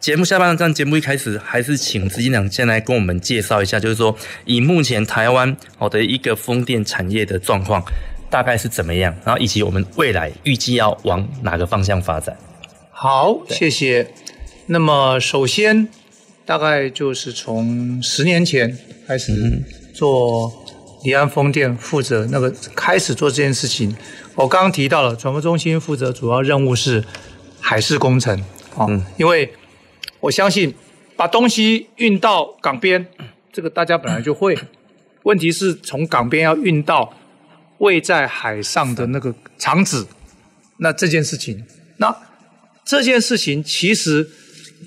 Speaker 1: 节目下半段，节目一开始还是请资金长先来跟我们介绍一下，就是说以目前台湾好的一个风电产业的状况大概是怎么样，然后以及我们未来预计要往哪个方向发展。
Speaker 2: 好，谢谢。那么首先，大概就是从十年前开始做离岸风电负责那个开始做这件事情。我刚刚提到了船舶中心负责主要任务是海事工程啊，嗯，因为。我相信把东西运到港边，这个大家本来就会。问题是从港边要运到位在海上的那个厂址，那这件事情，那这件事情其实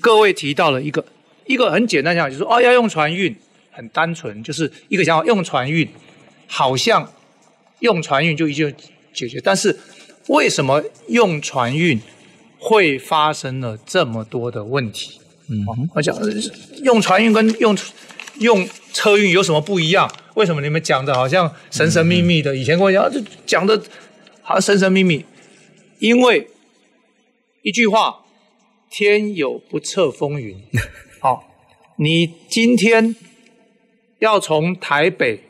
Speaker 2: 各位提到了一个一个很简单想法，就是说哦要用船运，很单纯，就是一个想法用船运，好像用船运就已经解决，但是为什么用船运会发生了这么多的问题？嗯，我讲用船运跟用用车运有什么不一样？为什么你们讲的好像神神秘秘的？以前跟我讲就讲的好像神神秘秘，因为一句话，天有不测风云。好，你今天要从台北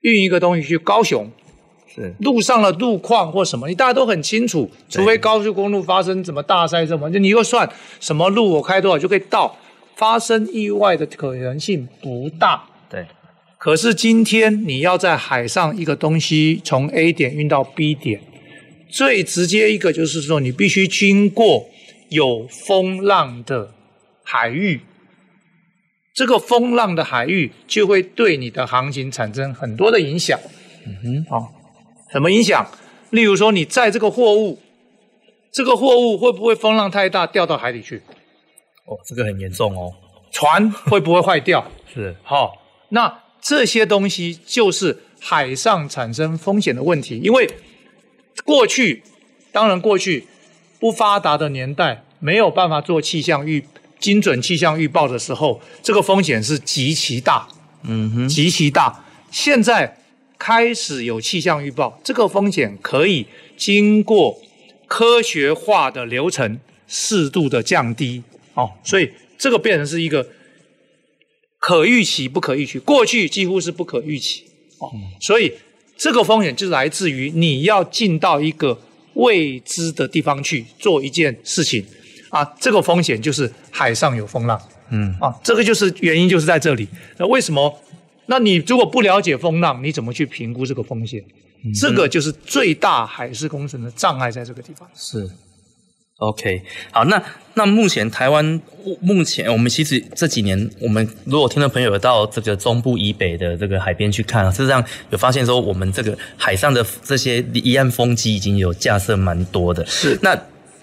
Speaker 2: 运一个东西去高雄。是路上的路况或什么，你大家都很清楚。除非高速公路发生什么大塞什么，就你又算什么路我开多少就可以到，发生意外的可能性不大。对。可是今天你要在海上一个东西从 A 点运到 B 点，最直接一个就是说你必须经过有风浪的海域，这个风浪的海域就会对你的航行产生很多的影响。嗯哼，好。什么影响？例如说，你载这个货物，这个货物会不会风浪太大掉到海里去？
Speaker 1: 哦，这个很严重哦。
Speaker 2: 船会不会坏掉？
Speaker 1: 是。
Speaker 2: 好、哦，那这些东西就是海上产生风险的问题。因为过去，当然过去不发达的年代，没有办法做气象预精准气象预报的时候，这个风险是极其大。嗯哼，极其大。现在。开始有气象预报，这个风险可以经过科学化的流程，适度的降低。哦，所以这个变成是一个可预期不可预期，过去几乎是不可预期哦，所以这个风险就来自于你要进到一个未知的地方去做一件事情啊，这个风险就是海上有风浪，
Speaker 1: 嗯
Speaker 2: 啊，这个就是原因就是在这里。那为什么？那你如果不了解风浪，你怎么去评估这个风险？嗯、这个就是最大海事工程的障碍，在这个地方
Speaker 1: 是。OK，好，那那目前台湾目前我们其实这几年，我们如果听众朋友有到这个中部以北的这个海边去看，事实上有发现说，我们这个海上的这些离岸风机已经有架设蛮多的。
Speaker 2: 是，
Speaker 1: 那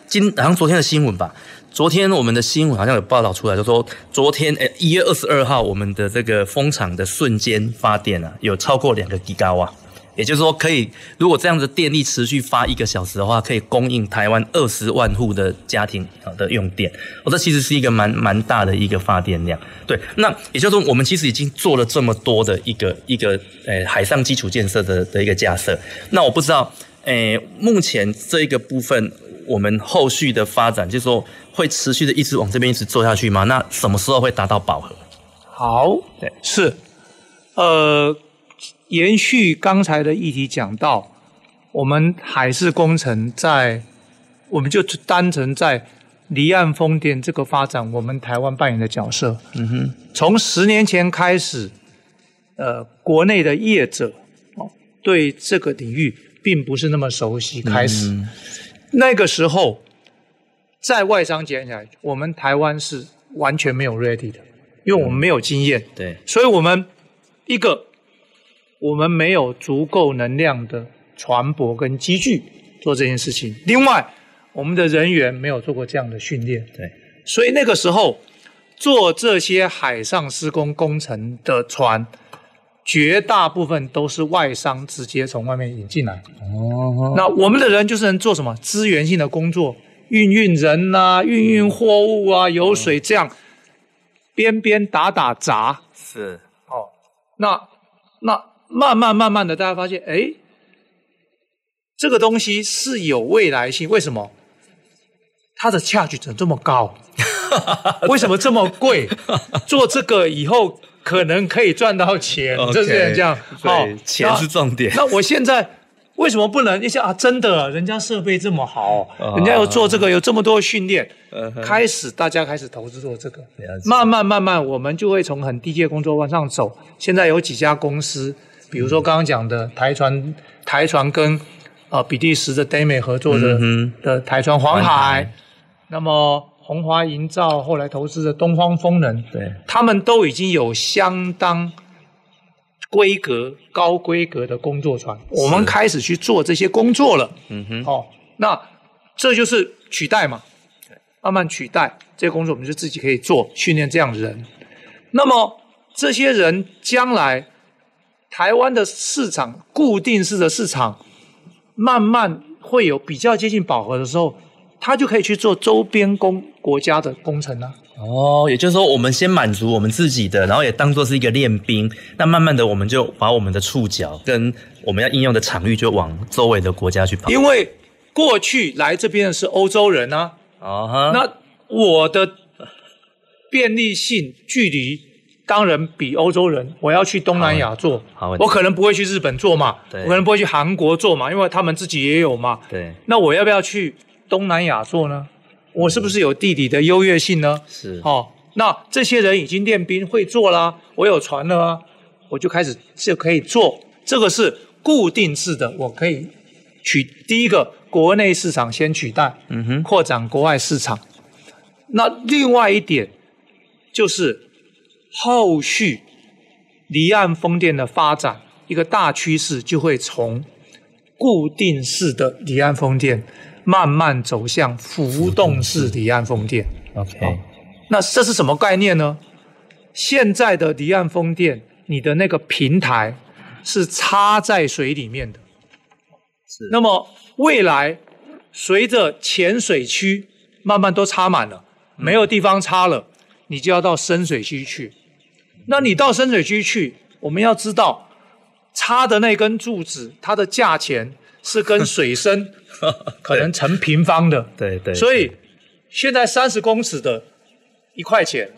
Speaker 1: 今好像昨天的新闻吧，昨天我们的新闻好像有报道出来，就说昨天诶一月二十二号，我们的这个风场的瞬间发电啊，有超过两个吉瓦。也就是说，可以如果这样子电力持续发一个小时的话，可以供应台湾二十万户的家庭的用电。哦，这其实是一个蛮蛮大的一个发电量。对，那也就是说，我们其实已经做了这么多的一个一个呃海上基础建设的的一个架设。那我不知道，诶，目前这一个部分，我们后续的发展，就是说会持续的一直往这边一直做下去吗？那什么时候会达到饱和？
Speaker 2: 好，对，是，呃。延续刚才的议题讲到，我们海事工程在，我们就单纯在离岸风电这个发展，我们台湾扮演的角色。
Speaker 1: 嗯哼，
Speaker 2: 从十年前开始，呃，国内的业者哦，对这个领域并不是那么熟悉。开始、嗯、那个时候，在外商讲起来，我们台湾是完全没有 ready 的，因为我们没有经验。
Speaker 1: 嗯、对，
Speaker 2: 所以我们一个。我们没有足够能量的船舶跟机具做这件事情。另外，我们的人员没有做过这样的训练。
Speaker 1: 对，
Speaker 2: 所以那个时候做这些海上施工工程的船，绝大部分都是外商直接从外面引进来。
Speaker 1: 哦，
Speaker 2: 那我们的人就是能做什么资源性的工作，运运人啊，运运货物啊，油水这样，边边打打杂。
Speaker 1: 是，
Speaker 2: 哦，那那。慢慢慢慢的，大家发现，哎，这个东西是有未来性。为什么？它的 charge 怎么这么高？为什么这么贵？做这个以后可能可以赚到钱，就是这样。
Speaker 1: 好，钱是重点。
Speaker 2: 那我现在为什么不能？一想啊，真的，人家设备这么好，人家要做这个有这么多训练，开始大家开始投资做这个。慢慢慢慢，我们就会从很低阶工作往上走。现在有几家公司。比如说刚刚讲的台船，台船跟呃比利时的 DEME 合作的、嗯、的台船黄海，那么红华营造后来投资的东方风能，
Speaker 1: 对，
Speaker 2: 他们都已经有相当规格、高规格的工作船，我们开始去做这些工作了。
Speaker 1: 嗯哼，
Speaker 2: 哦，那这就是取代嘛，慢慢取代这些工作，我们就自己可以做，训练这样的人。那么这些人将来。台湾的市场固定式的市场，慢慢会有比较接近饱和的时候，他就可以去做周边工国家的工程了。
Speaker 1: 哦，也就是说，我们先满足我们自己的，然后也当做是一个练兵。那慢慢的，我们就把我们的触角跟我们要应用的场域，就往周围的国家去跑。
Speaker 2: 因为过去来这边的是欧洲人啊，
Speaker 1: 哦，
Speaker 2: 那我的便利性距离。当然比欧洲人，我要去东南亚做，我可能不会去日本做嘛，我可能不会去韩国做嘛，因为他们自己也有嘛。
Speaker 1: 对，
Speaker 2: 那我要不要去东南亚做呢？我是不是有地理的优越性呢？
Speaker 1: 是，
Speaker 2: 哦，那这些人已经练兵会做啦，我有船了啊，我就开始就可以做。这个是固定式的，我可以取第一个国内市场先取代，
Speaker 1: 嗯哼，
Speaker 2: 扩展国外市场。那另外一点就是。后续离岸风电的发展，一个大趋势就会从固定式的离岸风电慢慢走向浮动式离岸风电。
Speaker 1: OK，
Speaker 2: 那这是什么概念呢？现在的离岸风电，你的那个平台是插在水里面的。
Speaker 1: 是。
Speaker 2: 那么未来随着浅水区慢慢都插满了，没有地方插了，你就要到深水区去。那你到深水区去，我们要知道插的那根柱子，它的价钱是跟水深 可能成平方的。
Speaker 1: 对对。
Speaker 2: 所以现在三十公尺的一块钱，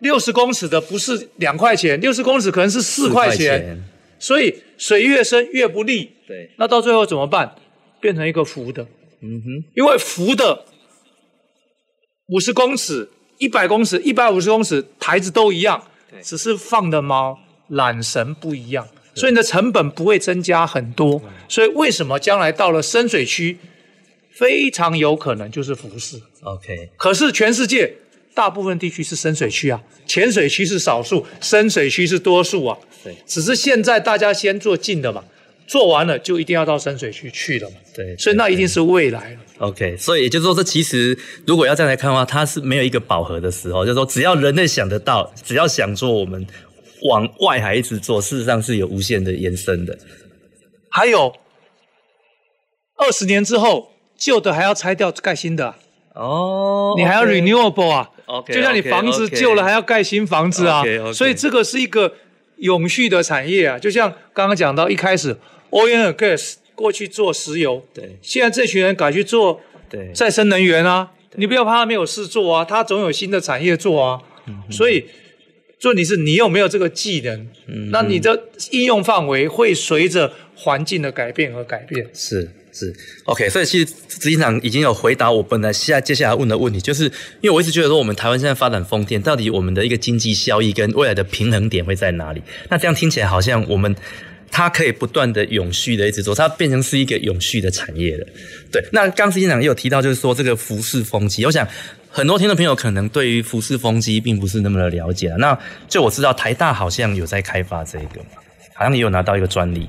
Speaker 2: 六十公尺的不是两块钱，六十公尺可能是四块钱，
Speaker 1: 钱
Speaker 2: 所以水越深越不利。
Speaker 1: 对，
Speaker 2: 那到最后怎么办？变成一个浮的，
Speaker 1: 嗯哼，
Speaker 2: 因为浮的五十公尺、一百公尺、一百五十公尺台子都一样，只是放的猫、缆绳不一样，所以你的成本不会增加很多。所以为什么将来到了深水区，非常有可能就是浮式。
Speaker 1: OK，
Speaker 2: 可是全世界大部分地区是深水区啊，浅水区是少数，深水区是多数啊。
Speaker 1: 对，
Speaker 2: 只是现在大家先做近的嘛，做完了就一定要到深水区去了嘛。
Speaker 1: 对，
Speaker 2: 所以那一定是未来了。
Speaker 1: OK，所以也就是说，这其实如果要这样来看的话，它是没有一个饱和的时候，就是说只要人类想得到，只要想做，我们往外海一直做，事实上是有无限的延伸的。
Speaker 2: 还有二十年之后，旧的还要拆掉盖新的啊、
Speaker 1: 哦，
Speaker 2: 你还要 renewable 啊
Speaker 1: OK，
Speaker 2: 就像你房子旧了还要盖新房子啊所以这个是一个永续的产业啊。就像刚刚讲到一开始，oil and gas 过去做石油，
Speaker 1: 对，
Speaker 2: 现在这群人改去做
Speaker 1: 对
Speaker 2: 再生能源啊，你不要怕他没有事做啊，他总有新的产业做啊。
Speaker 1: 嗯
Speaker 2: 所以重点是你有没有这个技能，
Speaker 1: 嗯
Speaker 2: 那你的应用范围会随着环境的改变而改变。
Speaker 1: 是是，OK，所以其实执行长已经有回答我本来现在接下来问的问题，就是因为我一直觉得说我们台湾现在发展风电，到底我们的一个经济效益跟未来的平衡点会在哪里？那这样听起来好像我们它可以不断的永续的一直做，它变成是一个永续的产业了。对，那刚执行长也有提到，就是说这个服式风机，我想很多听众朋友可能对于浮式风机并不是那么的了解。那就我知道台大好像有在开发这个，好像也有拿到一个专利。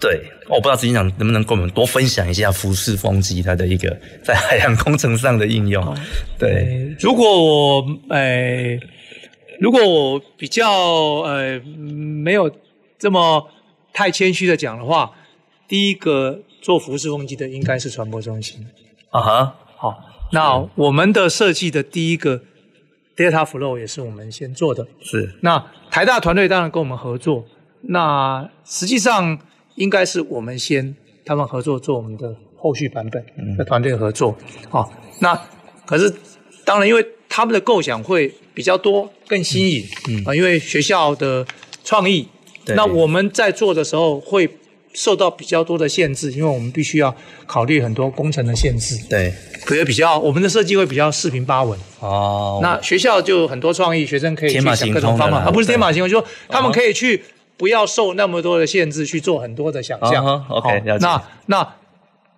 Speaker 1: 对，我不知道执行长能不能跟我们多分享一下浮式风机它的一个 在海洋工程上的应用。对，
Speaker 2: 如果我呃，如果我比较呃没有这么太谦虚的讲的话，第一个做浮式风机的应该是传播中心
Speaker 1: 啊哈。
Speaker 2: 好，那我们的设计的第一个 data flow 也是我们先做的。
Speaker 1: 是。
Speaker 2: 那台大团队当然跟我们合作，那实际上应该是我们先他们合作做我们的后续版本的团队合作。好，那可是当然因为他们的构想会比较多，更新颖。嗯啊，因为学校的创意。那我们在做的时候会受到比较多的限制，因为我们必须要考虑很多工程的限制。
Speaker 1: 对，
Speaker 2: 可是比较我们的设计会比较四平八稳。
Speaker 1: 哦，
Speaker 2: 那学校就很多创意，学生可以去想各种方法，啊，不是天马行空，就说他们
Speaker 1: 哦
Speaker 2: 可以去不要受那么多的限制，去做很多的想象。
Speaker 1: 哦，OK，了解
Speaker 2: 那那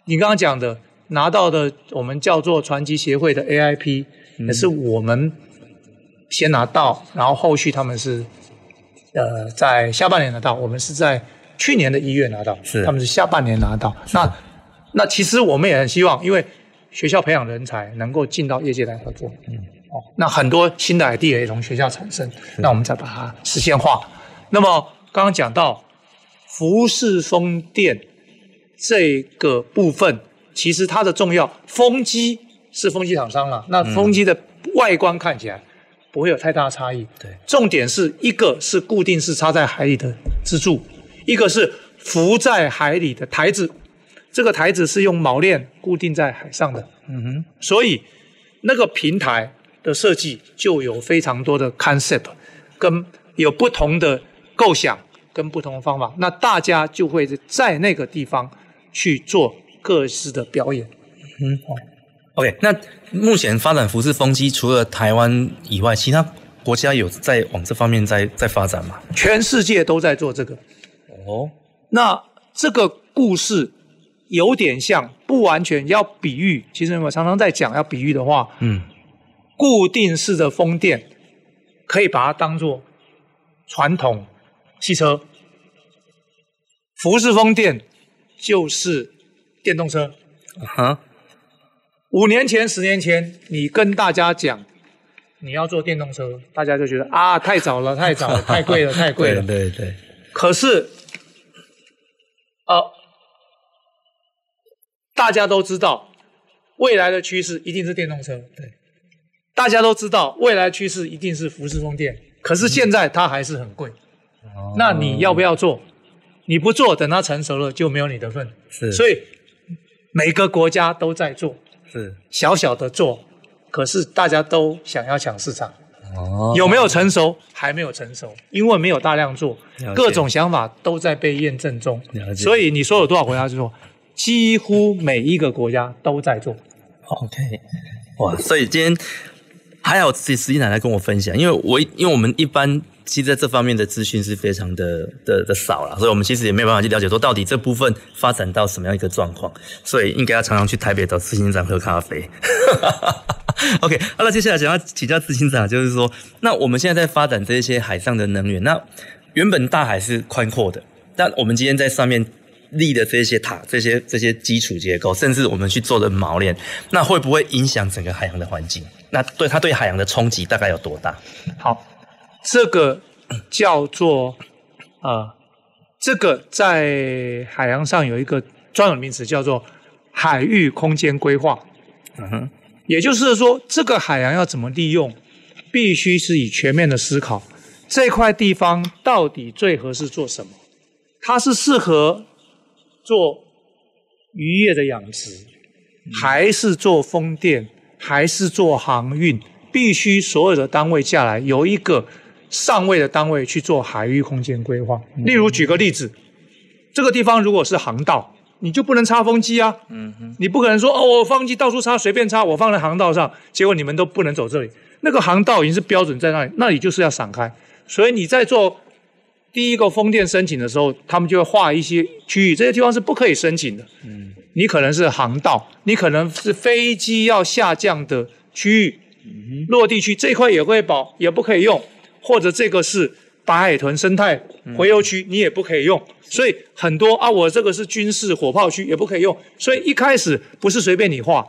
Speaker 2: 你刚刚讲的拿到的，我们叫做传奇协会的 AIP，
Speaker 1: 嗯
Speaker 2: 也是我们先拿到，然后后续他们是呃在下半年拿到，我们是在去年的一月拿到，
Speaker 1: 是。
Speaker 2: 他们是下半年拿到。那那其实我们也很希望，因为学校培养人才能够进到业界来合作，嗯，哦，那很多新的 idea 也从学校产生，那我们再把它实现化。那么刚刚讲到服式风电这个部分，其实它的重要，风机是风机厂商啦，那风机的外观看起来不会有太大的差异。
Speaker 1: 对，
Speaker 2: 重点是一个是固定式插在海里的支柱，一个是浮在海里的台子。这个台子是用锚链固定在海上的，
Speaker 1: 嗯哼，
Speaker 2: 所以那个平台的设计就有非常多的 concept，跟有不同的构想跟不同的方法，那大家就会在那个地方去做各式的表演。
Speaker 1: 嗯，OK，那目前发展浮式风机，除了台湾以外，其他国家有在往这方面在在发展吗？
Speaker 2: 全世界都在做这个。
Speaker 1: 哦，
Speaker 2: 那这个故事有点像，不完全要比喻。其实我常常在讲要比喻的话，
Speaker 1: 嗯，
Speaker 2: 固定式的风电可以把它当做传统汽车，浮式风电就是电动车。
Speaker 1: 哈，
Speaker 2: 五年前、十年前，你跟大家讲你要做电动车，大家就觉得啊，太早了，太早了，太贵了，太贵了。
Speaker 1: 对对对。
Speaker 2: 可是，呃，大家都知道，未来的趋势一定是电动车。
Speaker 1: 对，
Speaker 2: 大家都知道，未来趋势一定是服饰风电。可是现在它还是很贵。
Speaker 1: 哦
Speaker 2: 那你要不要做？你不做，等它成熟了就没有你的份。
Speaker 1: 是，
Speaker 2: 所以每个国家都在做，
Speaker 1: 是
Speaker 2: 小小的做，可是大家都想要抢市场。
Speaker 1: 哦
Speaker 2: 有没有成熟？还没有成熟，因为没有大量做，各种想法都在被验证中所以你说有多少国家去做？几乎每一个国家都在做。
Speaker 1: OK，哇，所以今天还好，实实际奶奶跟我分享，因为我因为我们一般其实在这方面的资讯是非常的的的少了，所以我们其实也没有办法去了解说到底这部分发展到什么样一个状况，所以应该要常常去台北找执行长喝咖啡。OK，好了，接下来想要请教执行长，就是说，那我们现在在发展这些海上的能源，那原本大海是宽阔的，但我们今天在上面立的这些塔、这些这些基础结构，甚至我们去做的锚链，那会不会影响整个海洋的环境？那对它对海洋的冲击大概有多大？
Speaker 2: 好，这个叫做呃，这个在海洋上有一个专有名词叫做海域空间规划。
Speaker 1: 嗯哼，
Speaker 2: 也就是说，这个海洋要怎么利用，必须是以全面的思考，这块地方到底最合适做什么？它是适合做渔业的养殖，还是做风电，还是做航运？必须所有的单位下来，由一个上位的单位去做海域空间规划。例如，举个例子，这个地方如果是航道。你就不能插风机啊！嗯哼，你不可能说哦，我风机到处插，随便插，我放在航道上，结果你们都不能走这里。那个航道已经是标准在那里，那里就是要闪开。所以你在做第一个风电申请的时候，他们就会画一些区域，这些地方是不可以申请的。嗯，你可能是航道，你可能是飞机要下降的区域，嗯、落地区这块也会保，也不可以用，或者这个是。白海豚生态回游区你也不可以用，所以很多啊，我这个是军事火炮区也不可以用，所以一开始不是随便你画.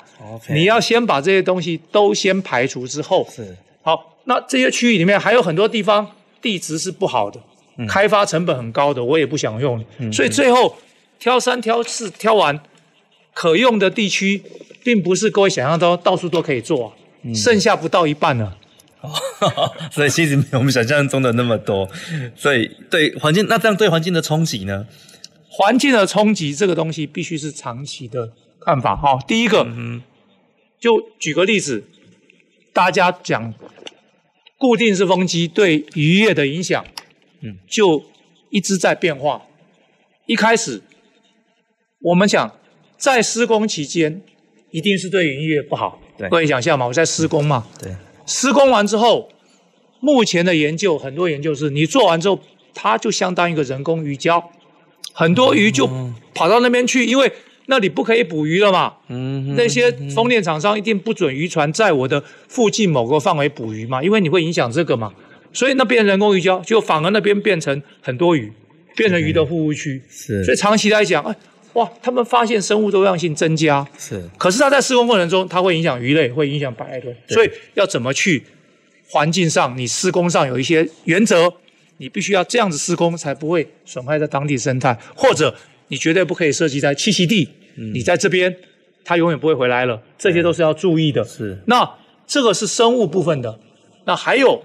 Speaker 2: 你要先把这些东西都先排除之后，是。好，那这些区域里面还有很多地方地质是不好的，嗯、开发成本很高的，我也不想用，嗯、所以最后挑三挑四挑完可用的地区，并不是各位想象中到处都可以做，啊，嗯、剩下不到一半了。
Speaker 1: 所以其实没有我们想象中的那么多，所以对环境，那这样对环境的冲击呢？
Speaker 2: 环境的冲击这个东西必须是长期的看法哈。第一个，嗯，就举个例子，大家讲固定式风机对渔业的影响，嗯，就一直在变化。一开始我们讲在施工期间一定是对渔业不好，对，各位想象嘛，我在施工嘛，对。施工完之后，目前的研究很多研究是，你做完之后，它就相当于一个人工鱼礁，很多鱼就跑到那边去，因为那里不可以捕鱼了嘛。嗯，那些风电厂商一定不准渔船在我的附近某个范围捕鱼嘛，因为你会影响这个嘛。所以那边人工鱼礁就反而那边变成很多鱼，变成鱼的护护区。是，所以长期来讲，哎。哇，他们发现生物多样性增加，是。可是它在施工过程中，它会影响鱼类，会影响白海豚，所以要怎么去环境上，你施工上有一些原则，你必须要这样子施工，才不会损害在当地生态，或者你绝对不可以设计在栖息地，嗯、你在这边，它永远不会回来了，这些都是要注意的。是。那这个是生物部分的，那还有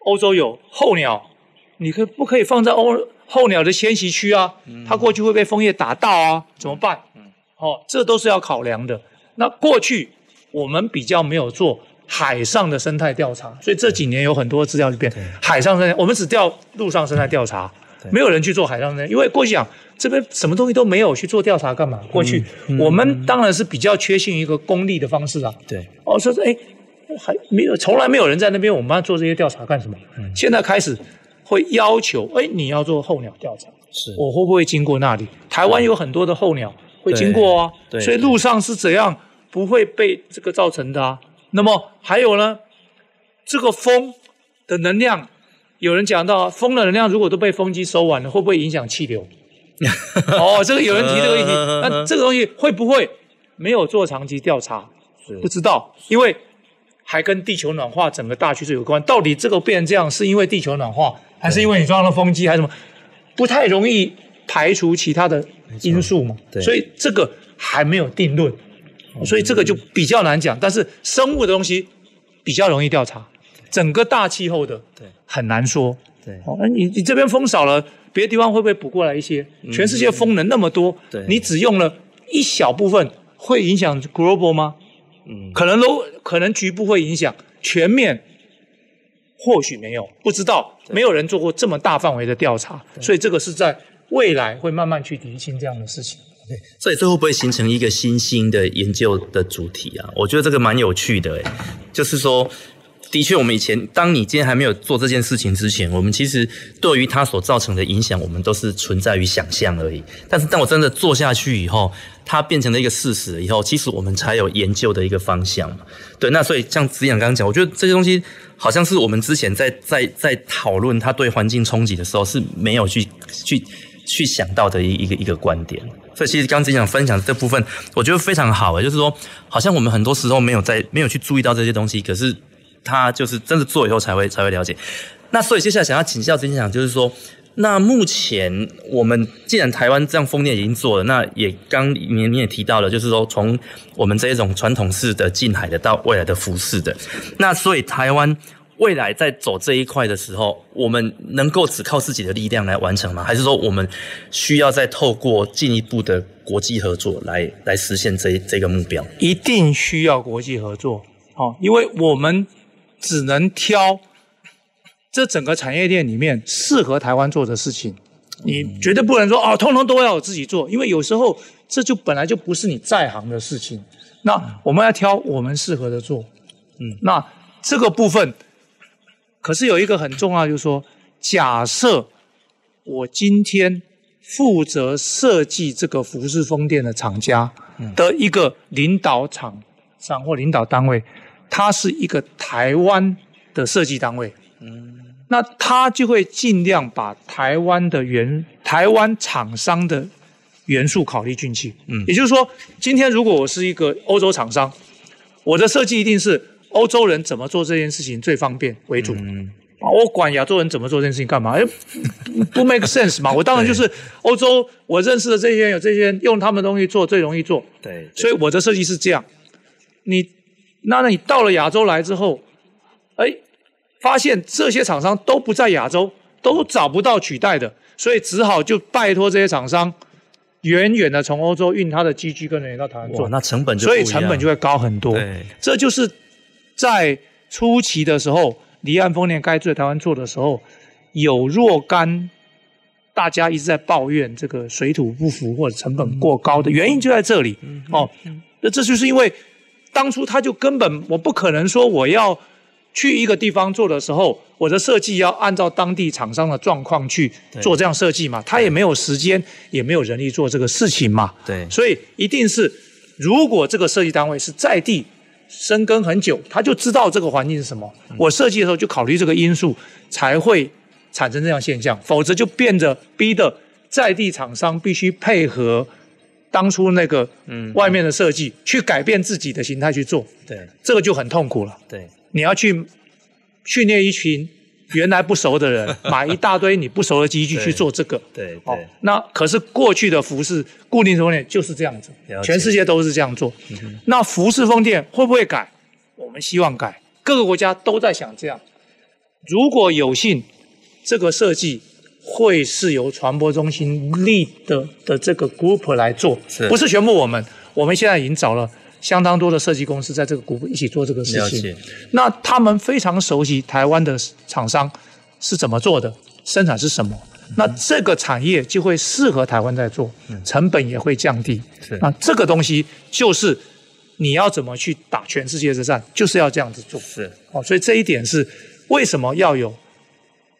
Speaker 2: 欧洲有候鸟，你可不可以放在欧？候鸟的迁徙区啊，它过去会被枫叶打到啊，怎么办？哦，这都是要考量的。那过去我们比较没有做海上的生态调查，所以这几年有很多资料就变海上生态，我们只调陆上生态调查，没有人去做海上生态，因为过去讲这边什么东西都没有去做调查干嘛？过去我们当然是比较缺信一个功利的方式啊。对，哦，说是哎，还没有，从来没有人在那边，我们要做这些调查干什么？现在开始。会要求，哎，你要做候鸟调查，是我会不会经过那里？台湾有很多的候鸟会经过啊，所以路上是怎样不会被这个造成的啊？那么还有呢，这个风的能量，有人讲到风的能量如果都被风机收完了，会不会影响气流？哦，这个有人提这个问题，那这个东西会不会没有做长期调查？不知道，因为还跟地球暖化整个大趋势有关。到底这个变成这样，是因为地球暖化？还是因为你装了风机还是什么，不太容易排除其他的因素嘛，所以这个还没有定论，所以这个就比较难讲。但是生物的东西比较容易调查，整个大气候的很难说。对，哦，那你你这边风少了，别的地方会不会补过来一些？全世界风能那么多，你只用了一小部分，会影响 global 吗？嗯，可能都可能局部会影响，全面或许没有，不知道，没有人做过这么大范围的调查，所以这个是在未来会慢慢去厘清这样的事情。
Speaker 1: 所以这会不会形成一个新兴的研究的主题啊？我觉得这个蛮有趣的，诶，就是说。的确，我们以前，当你今天还没有做这件事情之前，我们其实对于它所造成的影响，我们都是存在于想象而已。但是，当我真的做下去以后，它变成了一个事实以后，其实我们才有研究的一个方向嘛。对，那所以像子阳刚刚讲，我觉得这些东西好像是我们之前在在在讨论它对环境冲击的时候是没有去去去想到的一一个一个观点。所以，其实刚刚子阳分享这部分，我觉得非常好诶，就是说，好像我们很多时候没有在没有去注意到这些东西，可是。他就是真的做以后才会才会了解。那所以接下来想要请教执行长，就是说，那目前我们既然台湾这样风电已经做了，那也刚你你也提到了，就是说从我们这一种传统式的近海的到未来的浮式的，那所以台湾未来在走这一块的时候，我们能够只靠自己的力量来完成吗？还是说我们需要再透过进一步的国际合作来来实现这这个目标？
Speaker 2: 一定需要国际合作，哦，因为我们。只能挑这整个产业链里面适合台湾做的事情，你绝对不能说哦，通通都要我自己做，因为有时候这就本来就不是你在行的事情。那我们要挑我们适合的做，嗯，那这个部分可是有一个很重要，就是说，假设我今天负责设计这个服饰风电的厂家的一个领导厂商或领导单位。它是一个台湾的设计单位，嗯，那他就会尽量把台湾的元台湾厂商的元素考虑进去，嗯，也就是说，今天如果我是一个欧洲厂商，我的设计一定是欧洲人怎么做这件事情最方便为主，嗯，我管亚洲人怎么做这件事情干嘛？哎，不 make sense 嘛？我当然就是欧洲，我认识的这些人有这些人用他们的东西做最容易做，对，所以我的设计是这样，你。那你到了亚洲来之后，哎，发现这些厂商都不在亚洲，都找不到取代的，所以只好就拜托这些厂商远远的从欧洲运他的机具跟人员到台湾做，
Speaker 1: 那成本就
Speaker 2: 所以成本就会高很多。对，这就是在初期的时候，离岸风电该在台湾做的时候，有若干大家一直在抱怨这个水土不服或者成本过高的原因就在这里。哦，那这就是因为。当初他就根本我不可能说我要去一个地方做的时候，我的设计要按照当地厂商的状况去做这样设计嘛？他也没有时间，也没有人力做这个事情嘛。对，所以一定是如果这个设计单位是在地深耕很久，他就知道这个环境是什么。我设计的时候就考虑这个因素，才会产生这样现象，否则就变着逼的在地厂商必须配合。当初那个嗯，外面的设计去改变自己的形态去做，对，这个就很痛苦了。对，你要去训练一群原来不熟的人，买一大堆你不熟的机具去做这个，对对，对。那可是过去的服饰固定风电就是这样子，全世界都是这样做。那服饰风电会不会改？我们希望改，各个国家都在想这样。如果有幸这个设计。会是由传播中心 lead 的的这个 group 来做，不是全部我们。我们现在已经找了相当多的设计公司在这个 group 一起做这个事情。那他们非常熟悉台湾的厂商是怎么做的，生产是什么。嗯、那这个产业就会适合台湾在做，成本也会降低。是。那这个东西就是你要怎么去打全世界之战，就是要这样子做。是。哦，所以这一点是为什么要有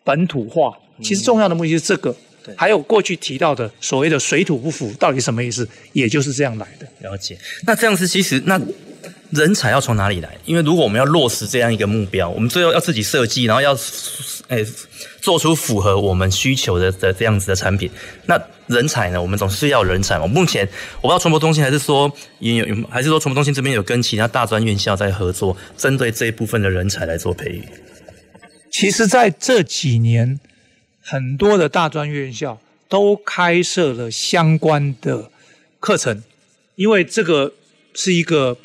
Speaker 2: 本土化。其实重要的目的是这个，嗯、还有过去提到的所谓的水土不服到底什么意思？也就是这样来的。
Speaker 1: 了解。那这样子其实那人才要从哪里来？因为如果我们要落实这样一个目标，我们最后要自己设计，然后要诶做出符合我们需求的的这样子的产品。那人才呢？我们总是要人才嘛。目前我不知道传播中心还是说也有，还是说传播中心这边有跟其他大专院校在合作，针对这一部分的人才来做培育。
Speaker 2: 其实，在这几年。很多的大专院校都开设了相关的课程，因为这个是一个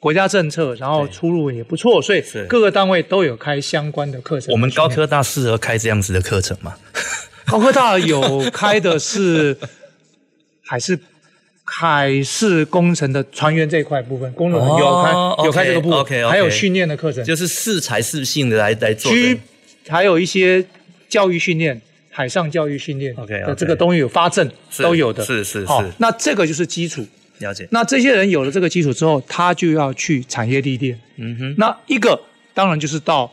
Speaker 2: 国家政策，然后出路也不错，所以各个单位都有开相关的课程。
Speaker 1: 我们高科大适合开这样子的课程吗？
Speaker 2: 高科大有开的是，还是海事工程的船员这一块部分，工人有开、
Speaker 1: 哦
Speaker 2: 有开这个部分还有训练的课程，
Speaker 1: 就是适才适性的来来做
Speaker 2: 还有一些教育训练，海上教育训练
Speaker 1: OK，
Speaker 2: 的这个东西有发证
Speaker 1: 是
Speaker 2: 都有的，
Speaker 1: 是是
Speaker 2: 好
Speaker 1: 是，
Speaker 2: 那这个就是基础。
Speaker 1: 了解。
Speaker 2: 那这些人有了这个基础之后，他就要去产业历练。
Speaker 1: 嗯哼，
Speaker 2: 那一个当然就是到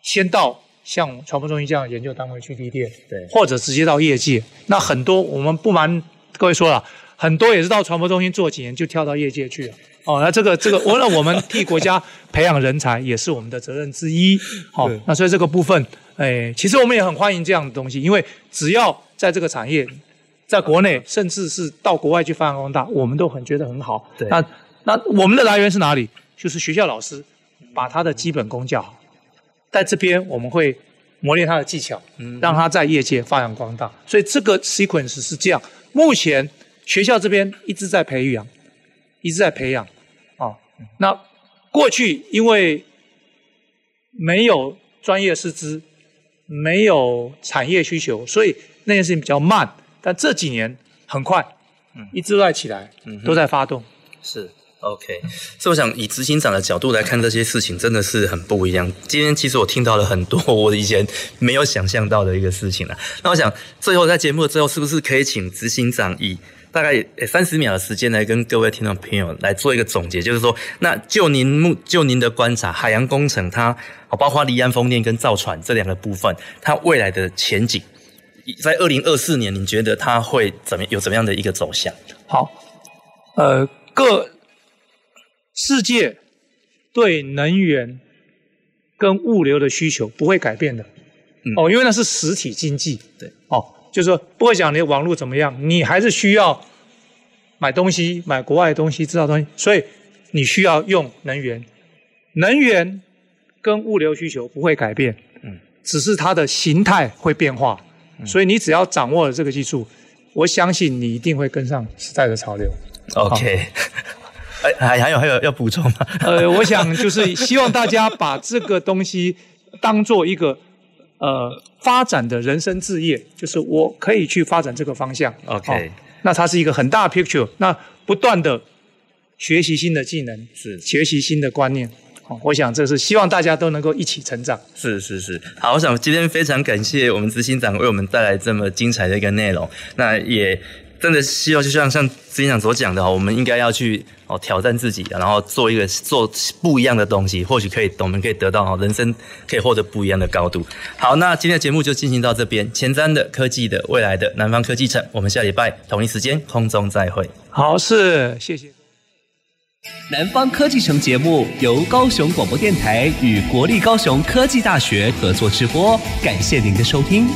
Speaker 2: 先到像传播中心这样的研究单位去历练，
Speaker 1: 对
Speaker 2: 或者直接到业界。那很多我们不瞒各位说了，很多也是到传播中心做几年就跳到业界去了。哦，那这个这个，为了我们替国家培养人才，也是我们的责任之一。好、
Speaker 1: 对
Speaker 2: 那所以这个部分，哎，其实我们也很欢迎这样的东西，因为只要在这个产业，在国内，甚至是到国外去发扬光大，我们都很觉得很好。
Speaker 1: 对
Speaker 2: 那那我们的来源是哪里？就是学校老师把他的基本功教好，在这边我们会磨练他的技巧，让他在业界发扬光大。所以这个 sequence 是这样。目前学校这边一直在培养，一直在培养啊。那过去因为没有专业师资，没有产业需求，所以那件事情比较慢。但这几年很快，嗯一直都在起来，嗯都在发动。
Speaker 1: 是 OK，所以我想以执行长的角度来看这些事情，真的是很不一样。今天其实我听到了很多我以前没有想象到的一个事情了。那我想最后在节目的最后，是不是可以请执行长以大概三十秒的时间来跟各位听众朋友来做一个总结？就是说，那就您目就您的观察，海洋工程它包括离岸风电跟造船这两个部分，它未来的前景，在二零二四年，你觉得它会怎么有怎么样的一个走向？
Speaker 2: 好，呃，各世界对能源跟物流的需求不会改变的，
Speaker 1: 嗯、
Speaker 2: 哦，因为那是实体经济，
Speaker 1: 对，
Speaker 2: 哦，就是说不会讲你的网络怎么样，你还是需要买东西，买国外的东西，制造东西，所以你需要用能源，能源跟物流需求不会改变，
Speaker 1: 嗯，
Speaker 2: 只是它的形态会变化，
Speaker 1: 嗯、
Speaker 2: 所以你只要掌握了这个技术，我相信你一定会跟上时代的潮流。
Speaker 1: OK，哎，还还有还有要补充吗？
Speaker 2: 呃，我想就是希望大家把这个东西当做一个呃发展的人生志业，就是我可以去发展这个方向。
Speaker 1: OK，、
Speaker 2: 哦、那它是一个很大的 picture，那不断的学习新的技能，
Speaker 1: 是
Speaker 2: 学习新的观念。哦，我想这是希望大家都能够一起成长。
Speaker 1: 是是是，好，我想今天非常感谢我们执行长为我们带来这么精彩的一个内容，那也。真的希望就像像之前长所讲的哈，我们应该要去哦挑战自己，然后做一个做不一样的东西，或许可以我们可以得到哈人生可以获得不一样的高度。好，那今天的节目就进行到这边，前瞻的科技的未来的南方科技城，我们下礼拜同一时间空中再会。
Speaker 2: 好，是谢谢。
Speaker 10: 南方科技城节目由高雄广播电台与国立高雄科技大学合作直播，感谢您的收听。